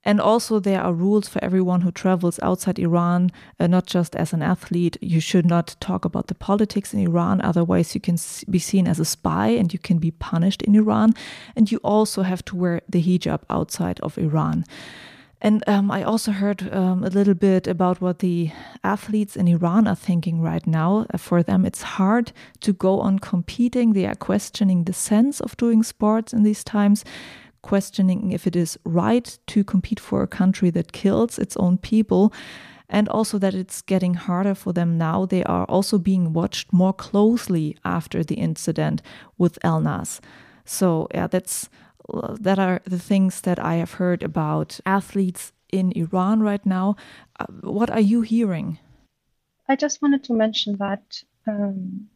And also, there are rules for everyone who travels outside Iran, uh, not just as an athlete. You should not talk about the politics in Iran, otherwise, you can be seen as a spy and you can be punished in Iran. And you also have to wear the hijab outside of Iran. And um, I also heard um, a little bit about what the athletes in Iran are thinking right now. Uh, for them, it's hard to go on competing. They are questioning the sense of doing sports in these times, questioning if it is right to compete for a country that kills its own people. And also that it's getting harder for them now. They are also being watched more closely after the incident with Elnaz. So, yeah, that's that are the things that I have heard about athletes in Iran right now. Uh, what are you hearing? I just wanted to mention that um,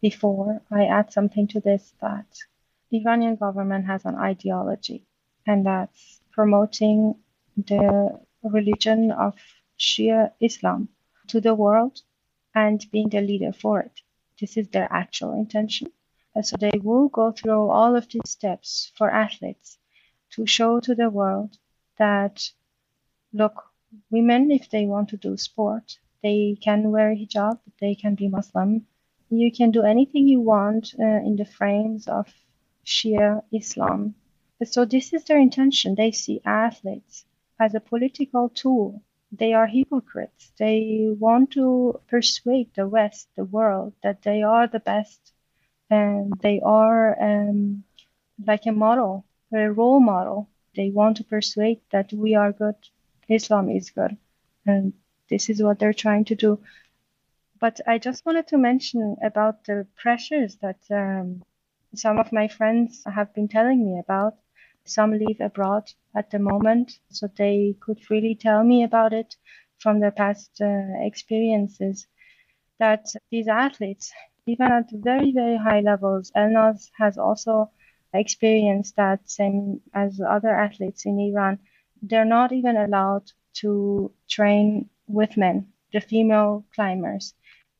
before I add something to this that the Iranian government has an ideology, and that's promoting the religion of Shia Islam to the world and being the leader for it. This is their actual intention. And so they will go through all of these steps for athletes to show to the world that, look, women, if they want to do sport, they can wear hijab, they can be Muslim. You can do anything you want uh, in the frames of Shia Islam. So this is their intention. They see athletes as a political tool. They are hypocrites. They want to persuade the West, the world, that they are the best and they are um, like a model, a role model. They want to persuade that we are good, Islam is good, and this is what they're trying to do. But I just wanted to mention about the pressures that um, some of my friends have been telling me about. Some live abroad at the moment, so they could really tell me about it from their past uh, experiences. That these athletes even at very, very high levels. Elnaz has also experienced that same as other athletes in Iran. They're not even allowed to train with men, the female climbers.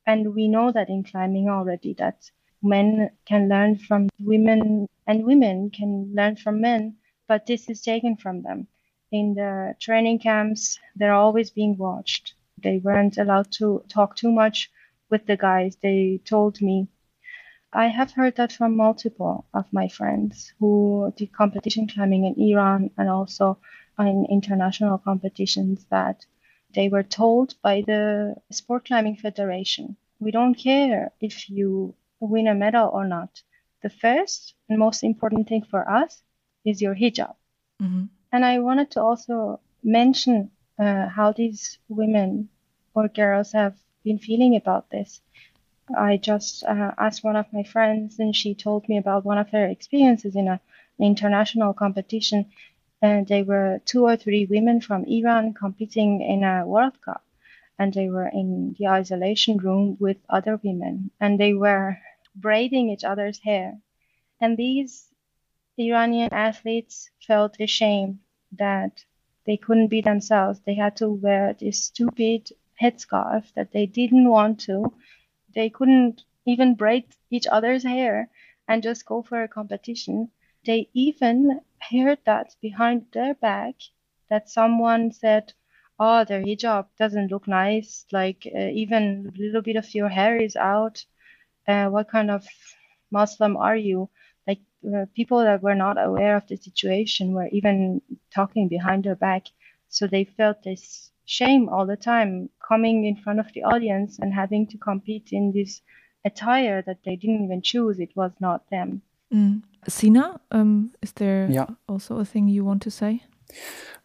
And we know that in climbing already that men can learn from women and women can learn from men, but this is taken from them. In the training camps, they're always being watched. They weren't allowed to talk too much with the guys, they told me. I have heard that from multiple of my friends who did competition climbing in Iran and also in international competitions that they were told by the Sport Climbing Federation we don't care if you win a medal or not. The first and most important thing for us is your hijab. Mm-hmm. And I wanted to also mention uh, how these women or girls have been feeling about this. I just uh, asked one of my friends, and she told me about one of her experiences in a, an international competition. And they were two or three women from Iran competing in a World Cup, and they were in the isolation room with other women, and they were braiding each other's hair. And these Iranian athletes felt ashamed that they couldn't be themselves. They had to wear this stupid headscarf that they didn't want to. They couldn't even braid each other's hair and just go for a competition. They even heard that behind their back that someone said, "Oh, their hijab doesn't look nice. Like uh, even a little bit of your hair is out. Uh, what kind of Muslim are you?" Like uh, people that were not aware of the situation were even talking behind their back. So they felt this shame all the time coming in front of the audience and having to compete in this attire that they didn't even choose. It was not them. Mm. Sina, um, is there yeah. also a thing you want to say?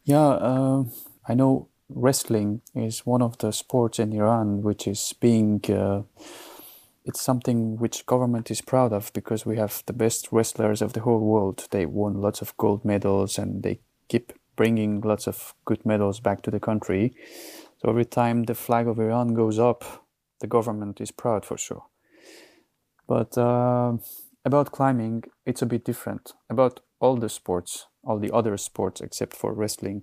Yeah, uh, I know wrestling is one of the sports in Iran which is being. Uh, it's something which government is proud of because we have the best wrestlers of the whole world. They won lots of gold medals and they keep bringing lots of good medals back to the country. So every time the flag of Iran goes up, the government is proud for sure. But uh, about climbing, it's a bit different. About all the sports, all the other sports except for wrestling,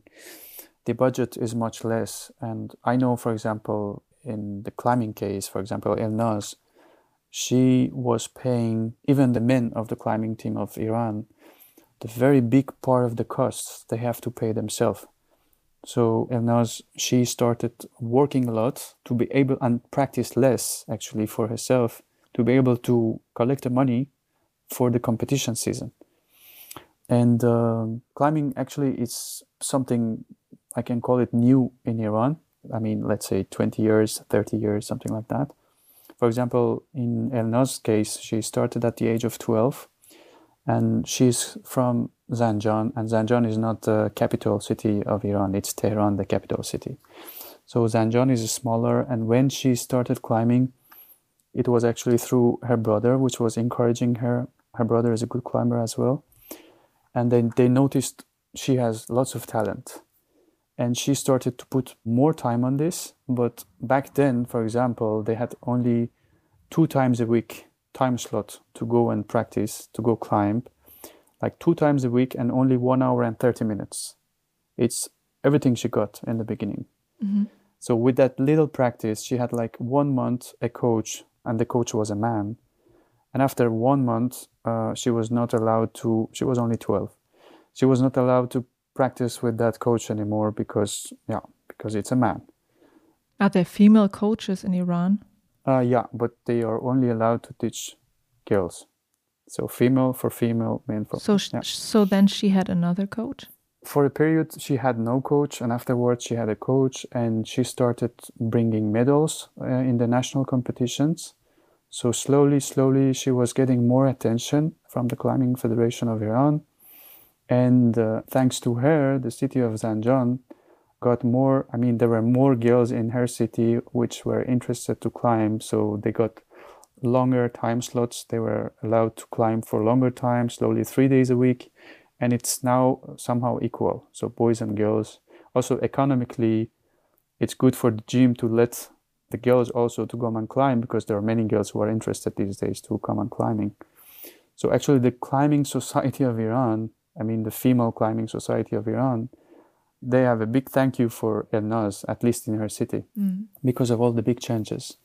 the budget is much less. And I know, for example, in the climbing case, for example, Elnaz, she was paying even the men of the climbing team of Iran the very big part of the costs they have to pay themselves. So Elnaz, she started working a lot to be able and practice less actually for herself to be able to collect the money for the competition season. And uh, climbing actually is something I can call it new in Iran. I mean, let's say 20 years, 30 years, something like that. For example, in Elnaz's case, she started at the age of 12 and she's from Zanjan, and Zanjan is not the capital city of Iran, it's Tehran, the capital city. So Zanjan is smaller, and when she started climbing, it was actually through her brother, which was encouraging her. Her brother is a good climber as well. And then they noticed she has lots of talent. And she started to put more time on this. But back then, for example, they had only two times a week time slot to go and practice, to go climb, like two times a week and only one hour and 30 minutes. It's everything she got in the beginning. Mm-hmm. So, with that little practice, she had like one month a coach, and the coach was a man. And after one month, uh, she was not allowed to, she was only 12. She was not allowed to practice with that coach anymore because, yeah, because it's a man. Are there female coaches in Iran? Uh, yeah, but they are only allowed to teach girls. So female for female, men for. So yeah. so then she had another coach. For a period, she had no coach, and afterwards she had a coach, and she started bringing medals uh, in the national competitions. So slowly, slowly, she was getting more attention from the Climbing Federation of Iran, and uh, thanks to her, the city of Zanjan got more i mean there were more girls in her city which were interested to climb so they got longer time slots. They were allowed to climb for longer time slowly three days a week and it's now somehow equal. So boys and girls. Also economically it's good for the gym to let the girls also to come and climb because there are many girls who are interested these days to come and climbing. So actually the climbing society of iran i mean the female climbing society of iran they have a big thank you for Elnaz, at least in her city, mm. because of all the big changes.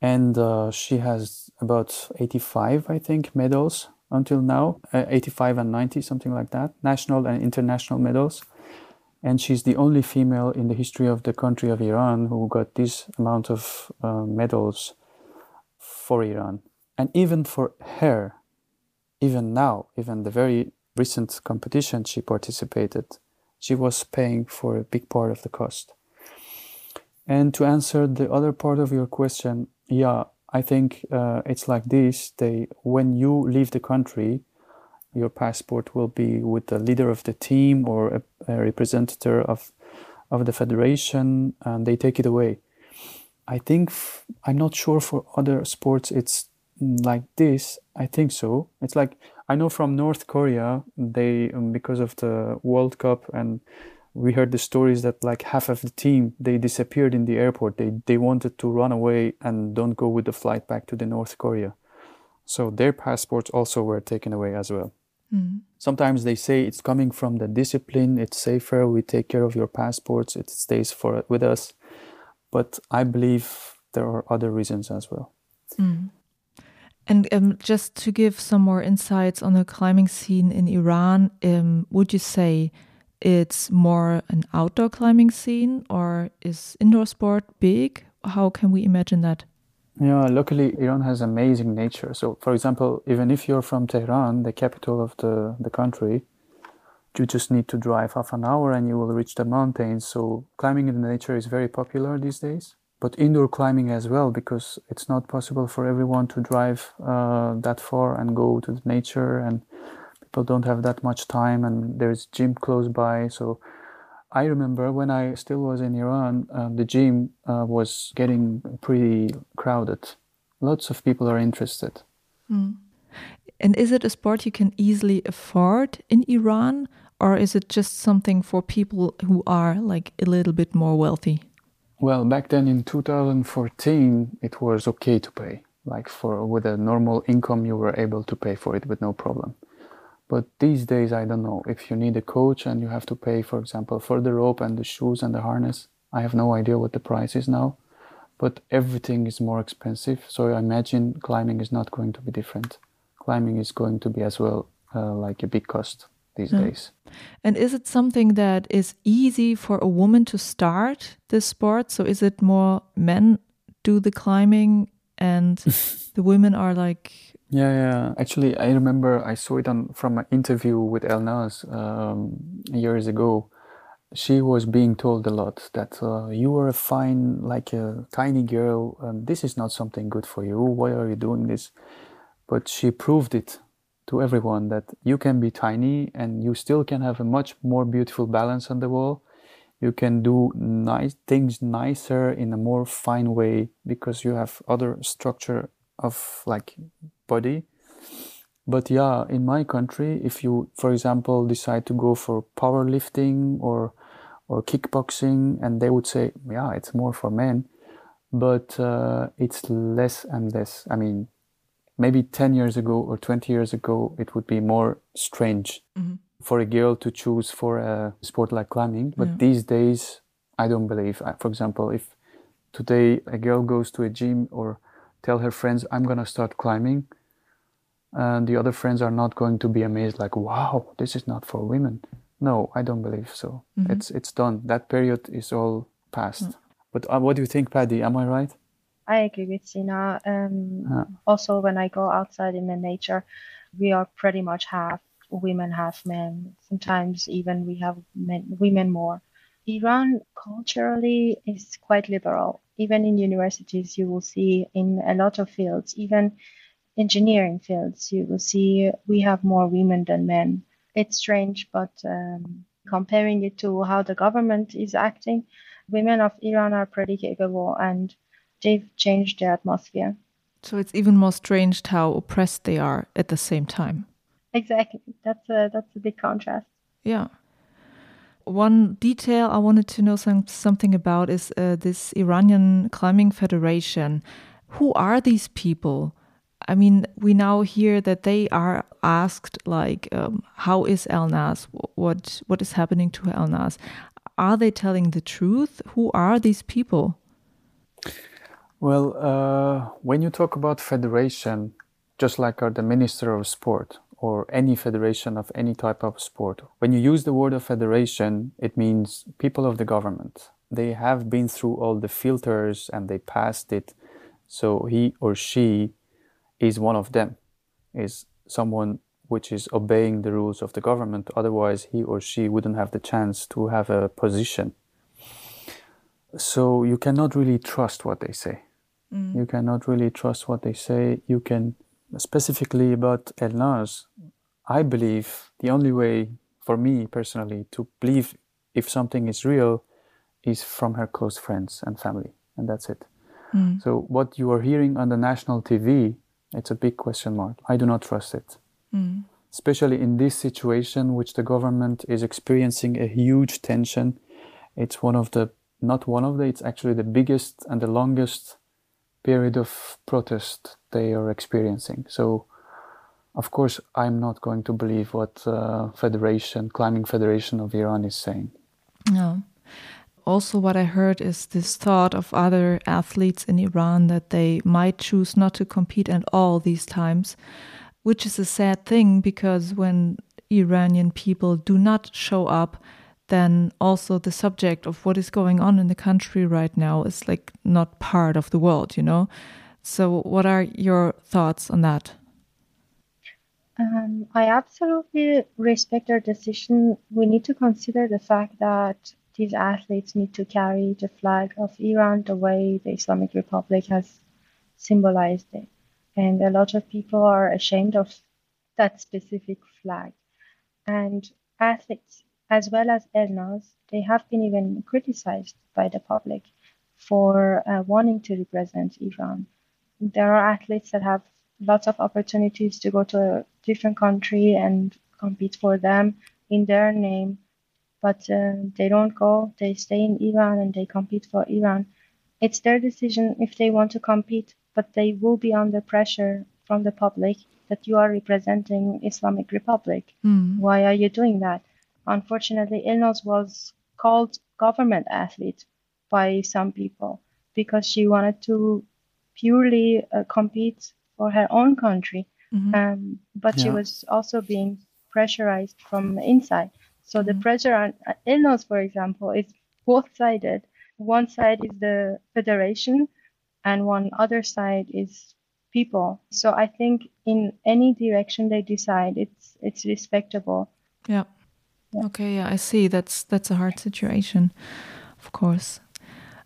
And uh, she has about 85, I think, medals until now uh, 85 and 90, something like that, national and international medals. And she's the only female in the history of the country of Iran who got this amount of uh, medals for Iran. And even for her, even now, even the very recent competition she participated, she was paying for a big part of the cost. And to answer the other part of your question, yeah, I think uh, it's like this: they when you leave the country, your passport will be with the leader of the team or a, a representative of of the federation, and they take it away. I think f- I'm not sure for other sports it's like this. I think so. It's like I know from North Korea they um, because of the World Cup and we heard the stories that like half of the team they disappeared in the airport. They they wanted to run away and don't go with the flight back to the North Korea. So their passports also were taken away as well. Mm. Sometimes they say it's coming from the discipline, it's safer, we take care of your passports, it stays for with us. But I believe there are other reasons as well. Mm. And um, just to give some more insights on the climbing scene in Iran, um, would you say it's more an outdoor climbing scene or is indoor sport big? How can we imagine that? Yeah, luckily Iran has amazing nature. So, for example, even if you're from Tehran, the capital of the, the country, you just need to drive half an hour and you will reach the mountains. So, climbing in the nature is very popular these days. But indoor climbing as well, because it's not possible for everyone to drive uh, that far and go to the nature, and people don't have that much time, and there's gym close by. So, I remember when I still was in Iran, uh, the gym uh, was getting pretty crowded. Lots of people are interested. Mm. And is it a sport you can easily afford in Iran, or is it just something for people who are like a little bit more wealthy? Well, back then in 2014, it was okay to pay. Like for with a normal income, you were able to pay for it with no problem. But these days, I don't know. If you need a coach and you have to pay, for example, for the rope and the shoes and the harness, I have no idea what the price is now. But everything is more expensive. So I imagine climbing is not going to be different. Climbing is going to be as well uh, like a big cost these mm. days. And is it something that is easy for a woman to start this sport? So is it more men do the climbing and the women are like yeah, yeah. Actually, I remember I saw it on from an interview with Elnaz um, years ago. She was being told a lot that uh, you are a fine, like a tiny girl, and this is not something good for you. Why are you doing this? But she proved it to everyone that you can be tiny and you still can have a much more beautiful balance on the wall. You can do nice things nicer in a more fine way because you have other structure of like body. But yeah, in my country, if you, for example, decide to go for powerlifting or or kickboxing, and they would say, yeah, it's more for men, but uh, it's less and less. I mean, maybe 10 years ago or 20 years ago, it would be more strange mm-hmm. for a girl to choose for a sport like climbing. But yeah. these days, I don't believe. For example, if today a girl goes to a gym or tell her friends, I'm gonna start climbing, and the other friends are not going to be amazed like wow this is not for women no i don't believe so mm-hmm. it's it's done that period is all past mm. but uh, what do you think Pari am i right i agree with sina um, yeah. also when i go outside in the nature we are pretty much half women half men sometimes even we have men, women more iran culturally is quite liberal even in universities you will see in a lot of fields even engineering fields, you will see we have more women than men. It's strange, but um, comparing it to how the government is acting, women of Iran are pretty capable and they've changed the atmosphere. So it's even more strange how oppressed they are at the same time. Exactly. That's a that's a big contrast. Yeah. One detail I wanted to know some, something about is uh, this Iranian Climbing Federation. Who are these people? I mean, we now hear that they are asked, like, um, how is Elnaz? What what is happening to Elnaz? Are they telling the truth? Who are these people? Well, uh, when you talk about federation, just like the Minister of Sport or any federation of any type of sport, when you use the word of federation, it means people of the government. They have been through all the filters and they passed it. So he or she is one of them, is someone which is obeying the rules of the government. Otherwise, he or she wouldn't have the chance to have a position. So you cannot really trust what they say. Mm. You cannot really trust what they say. You can, specifically about Elnaz, I believe the only way for me personally to believe if something is real is from her close friends and family, and that's it. Mm. So what you are hearing on the national TV, it's a big question mark. I do not trust it. Mm. Especially in this situation, which the government is experiencing a huge tension. It's one of the, not one of the, it's actually the biggest and the longest period of protest they are experiencing. So, of course, I'm not going to believe what uh, Federation, Climbing Federation of Iran is saying. No. Also, what I heard is this thought of other athletes in Iran that they might choose not to compete at all these times, which is a sad thing because when Iranian people do not show up, then also the subject of what is going on in the country right now is like not part of the world, you know? So, what are your thoughts on that? Um, I absolutely respect their decision. We need to consider the fact that these athletes need to carry the flag of Iran the way the Islamic Republic has symbolized it. And a lot of people are ashamed of that specific flag. And athletes as well as Elnaz, they have been even criticized by the public for uh, wanting to represent Iran. There are athletes that have lots of opportunities to go to a different country and compete for them in their name, but uh, they don't go. They stay in Iran and they compete for Iran. It's their decision if they want to compete, but they will be under pressure from the public that you are representing Islamic Republic. Mm. Why are you doing that? Unfortunately, Elnaz was called government athlete by some people because she wanted to purely uh, compete for her own country. Mm-hmm. Um, but yeah. she was also being pressurized from inside. So mm-hmm. the pressure on uh, Elnaz, for example, is both sided. One side is the federation, and one other side is people. So I think in any direction they decide, it's it's respectable. Yeah. Yeah. Okay, yeah, I see. That's that's a hard situation, of course.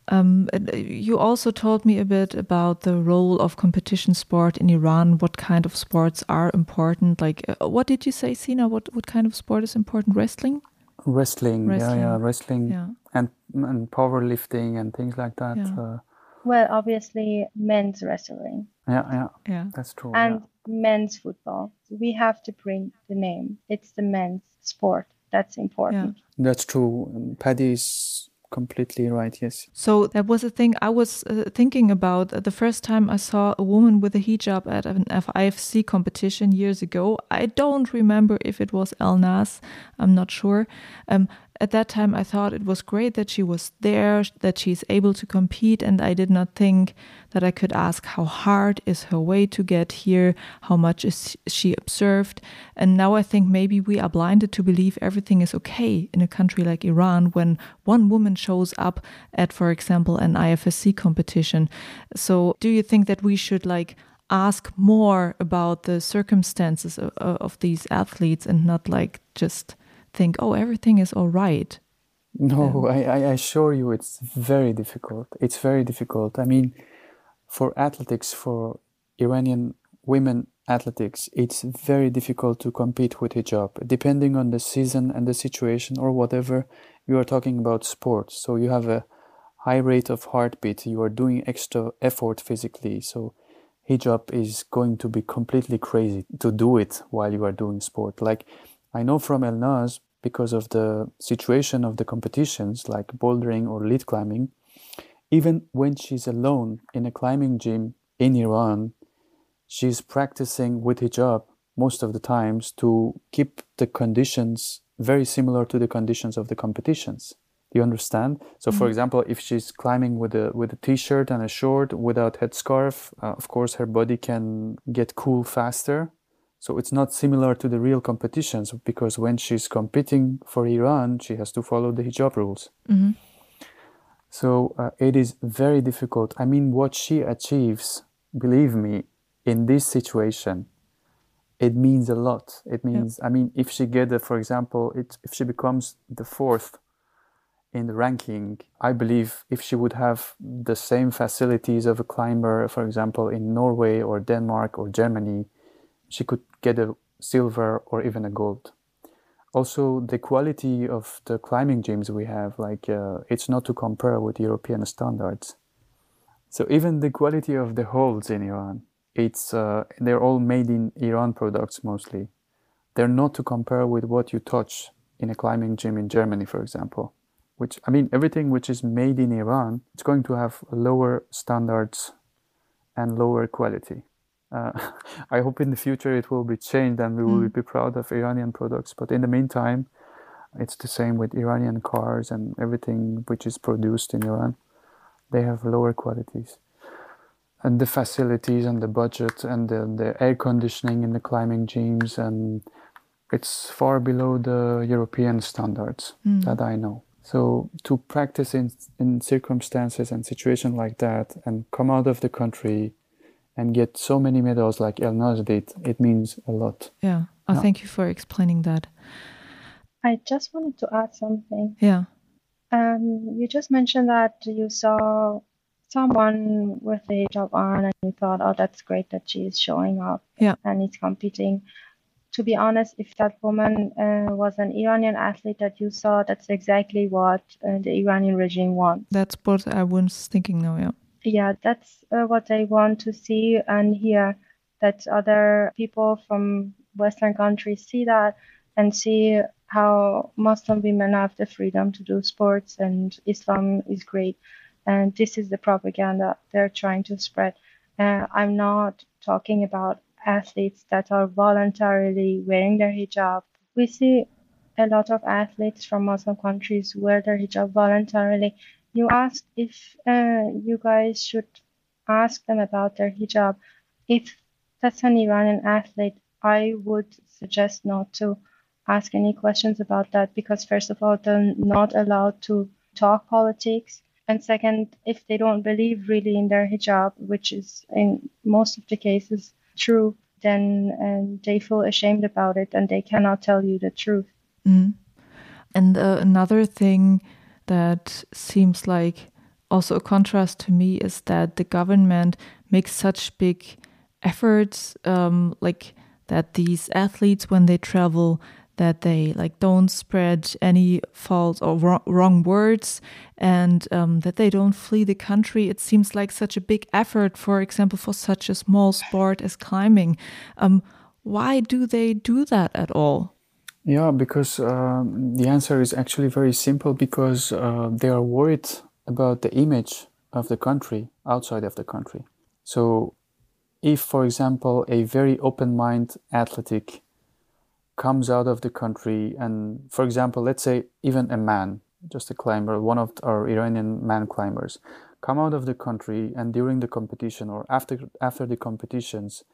Um, uh, you also told me a bit about the role of competition sport in Iran. What kind of sports are important? Like, uh, what did you say, Sina? What what kind of sport is important? Wrestling. Wrestling, wrestling. yeah, yeah, wrestling, yeah. and and powerlifting and things like that. Yeah. Uh, well, obviously, men's wrestling. Yeah, yeah, yeah. That's true. And yeah. men's football. We have to bring the name. It's the men's sport that's important. Yeah. That's true. Pari is completely right yes so that was a thing i was uh, thinking about uh, the first time i saw a woman with a hijab at an IFSC competition years ago i don't remember if it was Elnaz. i'm not sure um, at that time I thought it was great that she was there, that she's able to compete, and I did not think that I could ask how hard is her way to get here, how much is she observed. And now I think maybe we are blinded to believe everything is okay in a country like Iran when one woman shows up at, for example, an IFSC competition. So do you think that we should like ask more about the circumstances of, of these athletes and not like just think, oh, everything is all right. No, I, I assure you, it's very difficult. It's very difficult. I mean, for athletics, for Iranian women athletics, it's very difficult to compete with hijab, depending on the season and the situation or whatever you are talking about sports. So you have a high rate of heartbeat, you are doing extra effort physically. So hijab is going to be completely crazy to do it while you are doing sport. Like I know from Elnaz, because of the situation of the competitions like bouldering or lead climbing, even when she's alone in a climbing gym in Iran, she's practicing with hijab most of the times to keep the conditions very similar to the conditions of the competitions. Do you understand? So, mm-hmm. for example, if she's climbing with a with a t-shirt and a short without headscarf, uh, of course her body can get cool faster so it's not similar to the real competitions because when she's competing for Iran, she has to follow the hijab rules. Mm-hmm. So uh, it is very difficult. I mean, what she achieves, believe me, in this situation, it means a lot. It means, I mean, if she get, a, for example, it, if she becomes the fourth in the ranking, I believe if she would have the same facilities of a climber, for example, in Norway or Denmark or Germany, she could get a silver or even a gold. Also, the quality of the climbing gyms we have, like uh, it's not to compare with European standards. So even the quality of the holds in Iran, it's uh, they're all made in Iran products mostly. They're not to compare with what you touch in a climbing gym in Germany, for example. Which I mean, everything which is made in Iran, it's going to have lower standards and lower quality. Uh, I hope in the future it will be changed and we will mm. be proud of Iranian products. But in the meantime, it's the same with Iranian cars and everything which is produced in Iran. They have lower qualities. And the facilities and the budget and the, the air conditioning in the climbing gyms and it's far below the European standards mm. that I know. So to practice in in circumstances and situation like that and come out of the country and get so many medals like Elnaz did, it means a lot. Yeah. Oh, yeah. thank you for explaining that. I just wanted to add something. Yeah. Um, you just mentioned that you saw someone with a hijab on and you thought, oh, that's great that she is showing up yeah. and is competing. To be honest, if that woman uh, was an Iranian athlete that you saw, that's exactly what uh, the Iranian regime wants. That's what I was thinking now, yeah yeah, that's uh, what I want to see and hear that other people from Western countries see that and see how Muslim women have the freedom to do sports and Islam is great. And this is the propaganda they're trying to spread. Uh, I'm not talking about athletes that are voluntarily wearing their hijab. We see a lot of athletes from Muslim countries wear their hijab voluntarily you asked if uh, you guys should ask them about their hijab. If that's an Iranian athlete, I would suggest not to ask any questions about that because, first of all, they're not allowed to talk politics. And second, if they don't believe really in their hijab, which is in most of the cases true, then uh, they feel ashamed about it and they cannot tell you the truth. Mm. And uh, another thing that seems like also a contrast to me is that the government makes such big efforts um, like that these athletes when they travel that they like don't spread any false or wrong, words and um, that they don't flee the country. It seems like such a big effort for example for such a small sport as climbing. Um, why do they do that at all yeah, because uh, the answer is actually very simple because uh, they are worried about the image of the country outside of the country. So, if, for example, a very open minded athletic comes out of the country, and for example, let's say even a man, just a climber, one of our Iranian man climbers, come out of the country and during the competition or after after the competitions,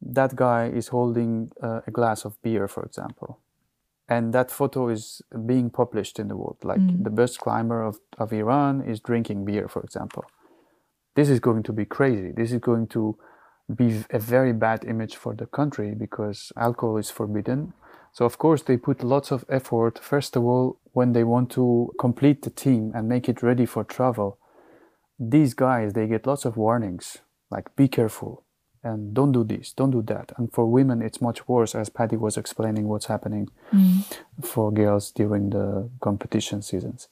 that guy is holding uh, a glass of beer, for example and that photo is being published in the world. Like mm. the best climber of, of iran is drinking beer for example. This is going to be crazy. This is going to be a very bad image for the country because alcohol is forbidden. So of course they put lots of effort first of all when they want to complete the team and make it ready for travel. These guys they get lots of warnings. Like be careful and don't do this, don't do that. And for women, it's much worse, as Pari was explaining what's happening mm. for girls during the competition seasons.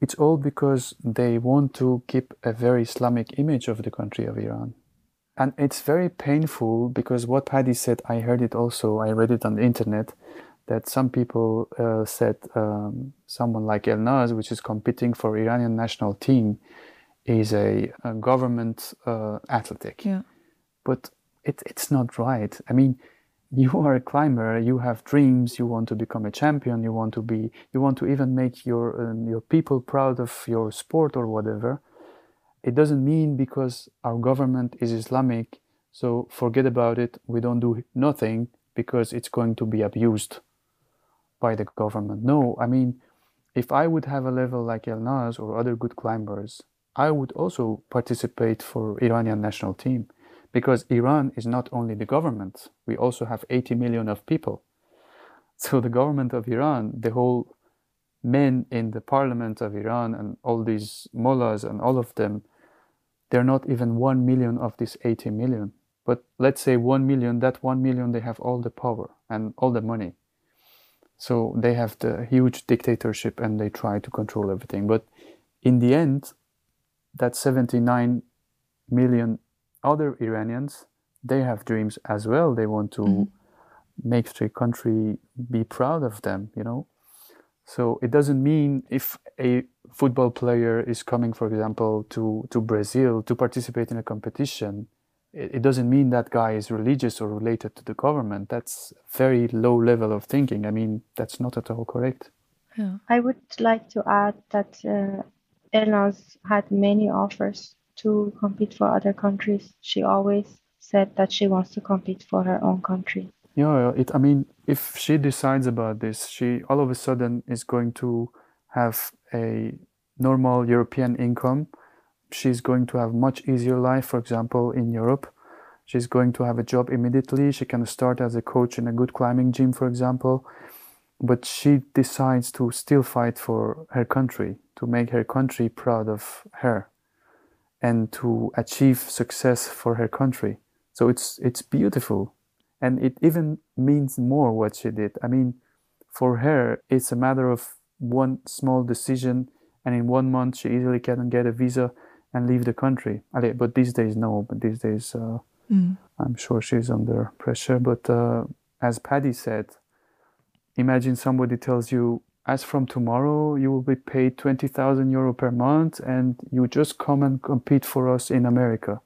It's all because they want to keep a very Islamic image of the country of Iran. And it's very painful because what Pari said, I heard it also, I read it on the internet, that some people uh, said um, someone like Elnaz, which is competing for Iranian national team, is a, a government uh, athletic. Yeah but it, it's not right. I mean, you are a climber, you have dreams, you want to become a champion, you want to be, you want to even make your um, your people proud of your sport or whatever. It doesn't mean because our government is Islamic, so forget about it. We don't do nothing because it's going to be abused by the government. No, I mean, if I would have a level like Elnaz or other good climbers, I would also participate for Iranian national team because Iran is not only the government, we also have 80 million of people. So the government of Iran, the whole men in the parliament of Iran and all these mullahs and all of them, they're not even 1 million of this 80 million. But let's say 1 million, that 1 million, they have all the power and all the money. So they have the huge dictatorship and they try to control everything. But in the end, that 79 million other Iranians, they have dreams as well. They want to mm-hmm. make their country be proud of them, you know. So it doesn't mean if a football player is coming, for example, to, to Brazil to participate in a competition, it, it doesn't mean that guy is religious or related to the government. That's very low level of thinking. I mean, that's not at all correct. Yeah. I would like to add that uh, Elnaz had many offers to compete for other countries. She always said that she wants to compete for her own country. Yeah, it, I mean, if she decides about this, she all of a sudden is going to have a normal European income. She's going to have much easier life, for example, in Europe. She's going to have a job immediately. She can start as a coach in a good climbing gym, for example. But she decides to still fight for her country, to make her country proud of her, and to achieve success for her country. So it's it's beautiful, and it even means more what she did. I mean, for her, it's a matter of one small decision, and in one month she easily can get a visa and leave the country. But these days, no. But these days, uh, mm. I'm sure she's under pressure. But uh, as Pari said, imagine somebody tells you, as from tomorrow, you will be paid 20,000 euro per month, and you just come and compete for us in America.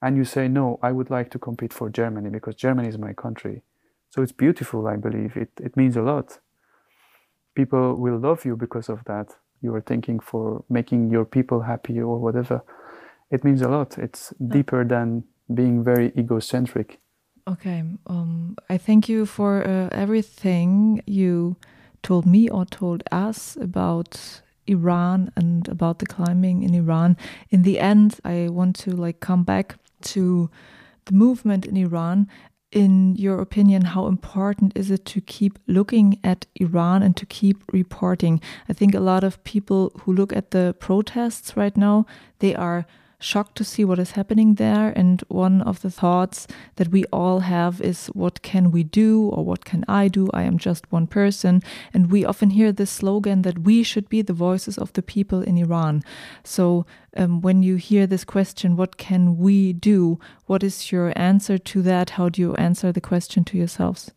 And you say, no, I would like to compete for Germany because Germany is my country. So it's beautiful, I believe. It, it means a lot people will love you because of that. You are thinking for making your people happy or whatever. It means a lot. It's deeper than being very egocentric. Okay. Um, I thank you for uh, everything you told me or told us about Iran and about the climbing in Iran. In the end, I want to like come back to the movement in Iran in your opinion, how important is it to keep looking at Iran and to keep reporting? I think a lot of people who look at the protests right now, they are shocked to see what is happening there. And one of the thoughts that we all have is, what can we do or what can I do? I am just one person. And we often hear this slogan that we should be the voices of the people in Iran. So um, when you hear this question, what can we do? What is your answer to that? How do you answer the question to yourselves?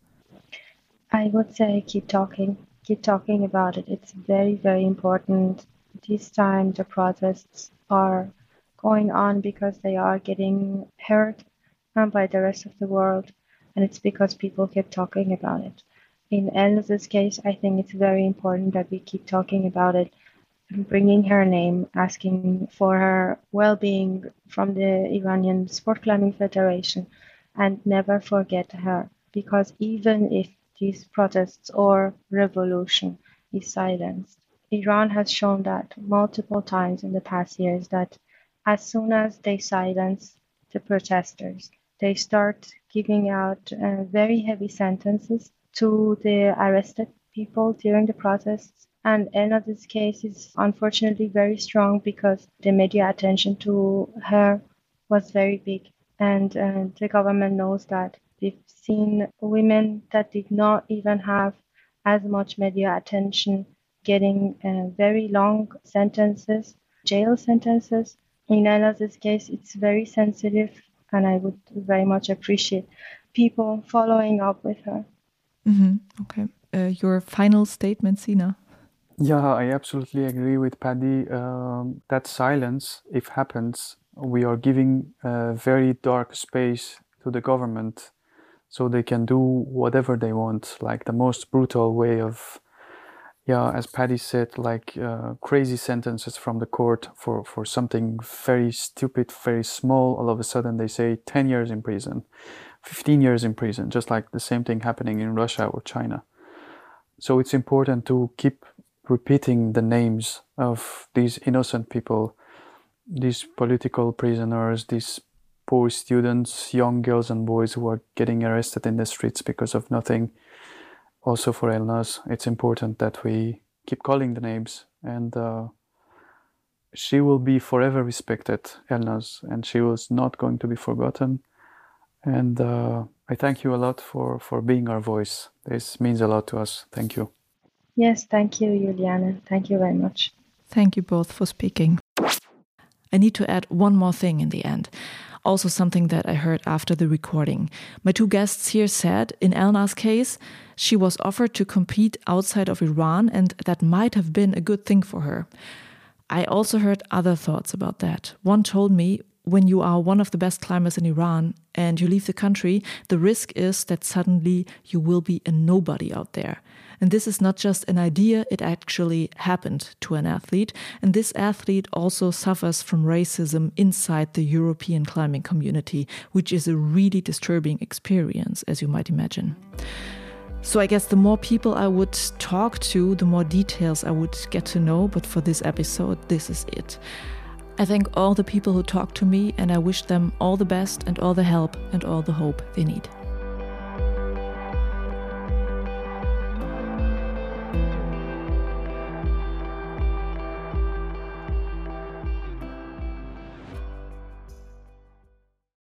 I would say keep talking. Keep talking about it. It's very, very important. This time the protests are going on because they are getting heard uh, by the rest of the world, and it's because people keep talking about it. In Elnaz's case, I think it's very important that we keep talking about it, bringing her name, asking for her well being from the Iranian Sport Climbing Federation, and never forget her. Because even if these protests or revolution is silenced, Iran has shown that multiple times in the past years that as soon as they silence the protesters, they start giving out uh, very heavy sentences to the arrested people during the protests. And Elnaz's case is unfortunately very strong because the media attention to her was very big. And uh, the government knows that. We've seen women that did not even have as much media attention getting uh, very long sentences, jail sentences, in Elnaz's case, it's very sensitive, and I would very much appreciate people following up with her. Mm-hmm. Okay. Uh, your final statement, Sina. Yeah, I absolutely agree with Pari. Um, that silence, if happens, we are giving a very dark space to the government so they can do whatever they want, like the most brutal way of yeah, as Pari said, like uh, crazy sentences from the court for, for something very stupid, very small. All of a sudden, they say 10 years in prison, 15 years in prison, just like the same thing happening in Russia or China. So it's important to keep repeating the names of these innocent people, these political prisoners, these poor students, young girls and boys who are getting arrested in the streets because of nothing also for Elnaz, it's important that we keep calling the names and uh, she will be forever respected, Elnaz, and she was not going to be forgotten. And uh, I thank you a lot for, for being our voice. This means a lot to us. Thank you. Yes, thank you, Juliana. Thank you very much. Thank you both for speaking. I need to add one more thing in the end. Also, something that I heard after the recording. My two guests here said in Elna's case, she was offered to compete outside of Iran, and that might have been a good thing for her. I also heard other thoughts about that. One told me when you are one of the best climbers in Iran and you leave the country, the risk is that suddenly you will be a nobody out there. And this is not just an idea, it actually happened to an athlete. And this athlete also suffers from racism inside the European climbing community, which is a really disturbing experience, as you might imagine. So I guess the more people I would talk to, the more details I would get to know. But for this episode, this is it. I thank all the people who talked to me, and I wish them all the best and all the help and all the hope they need.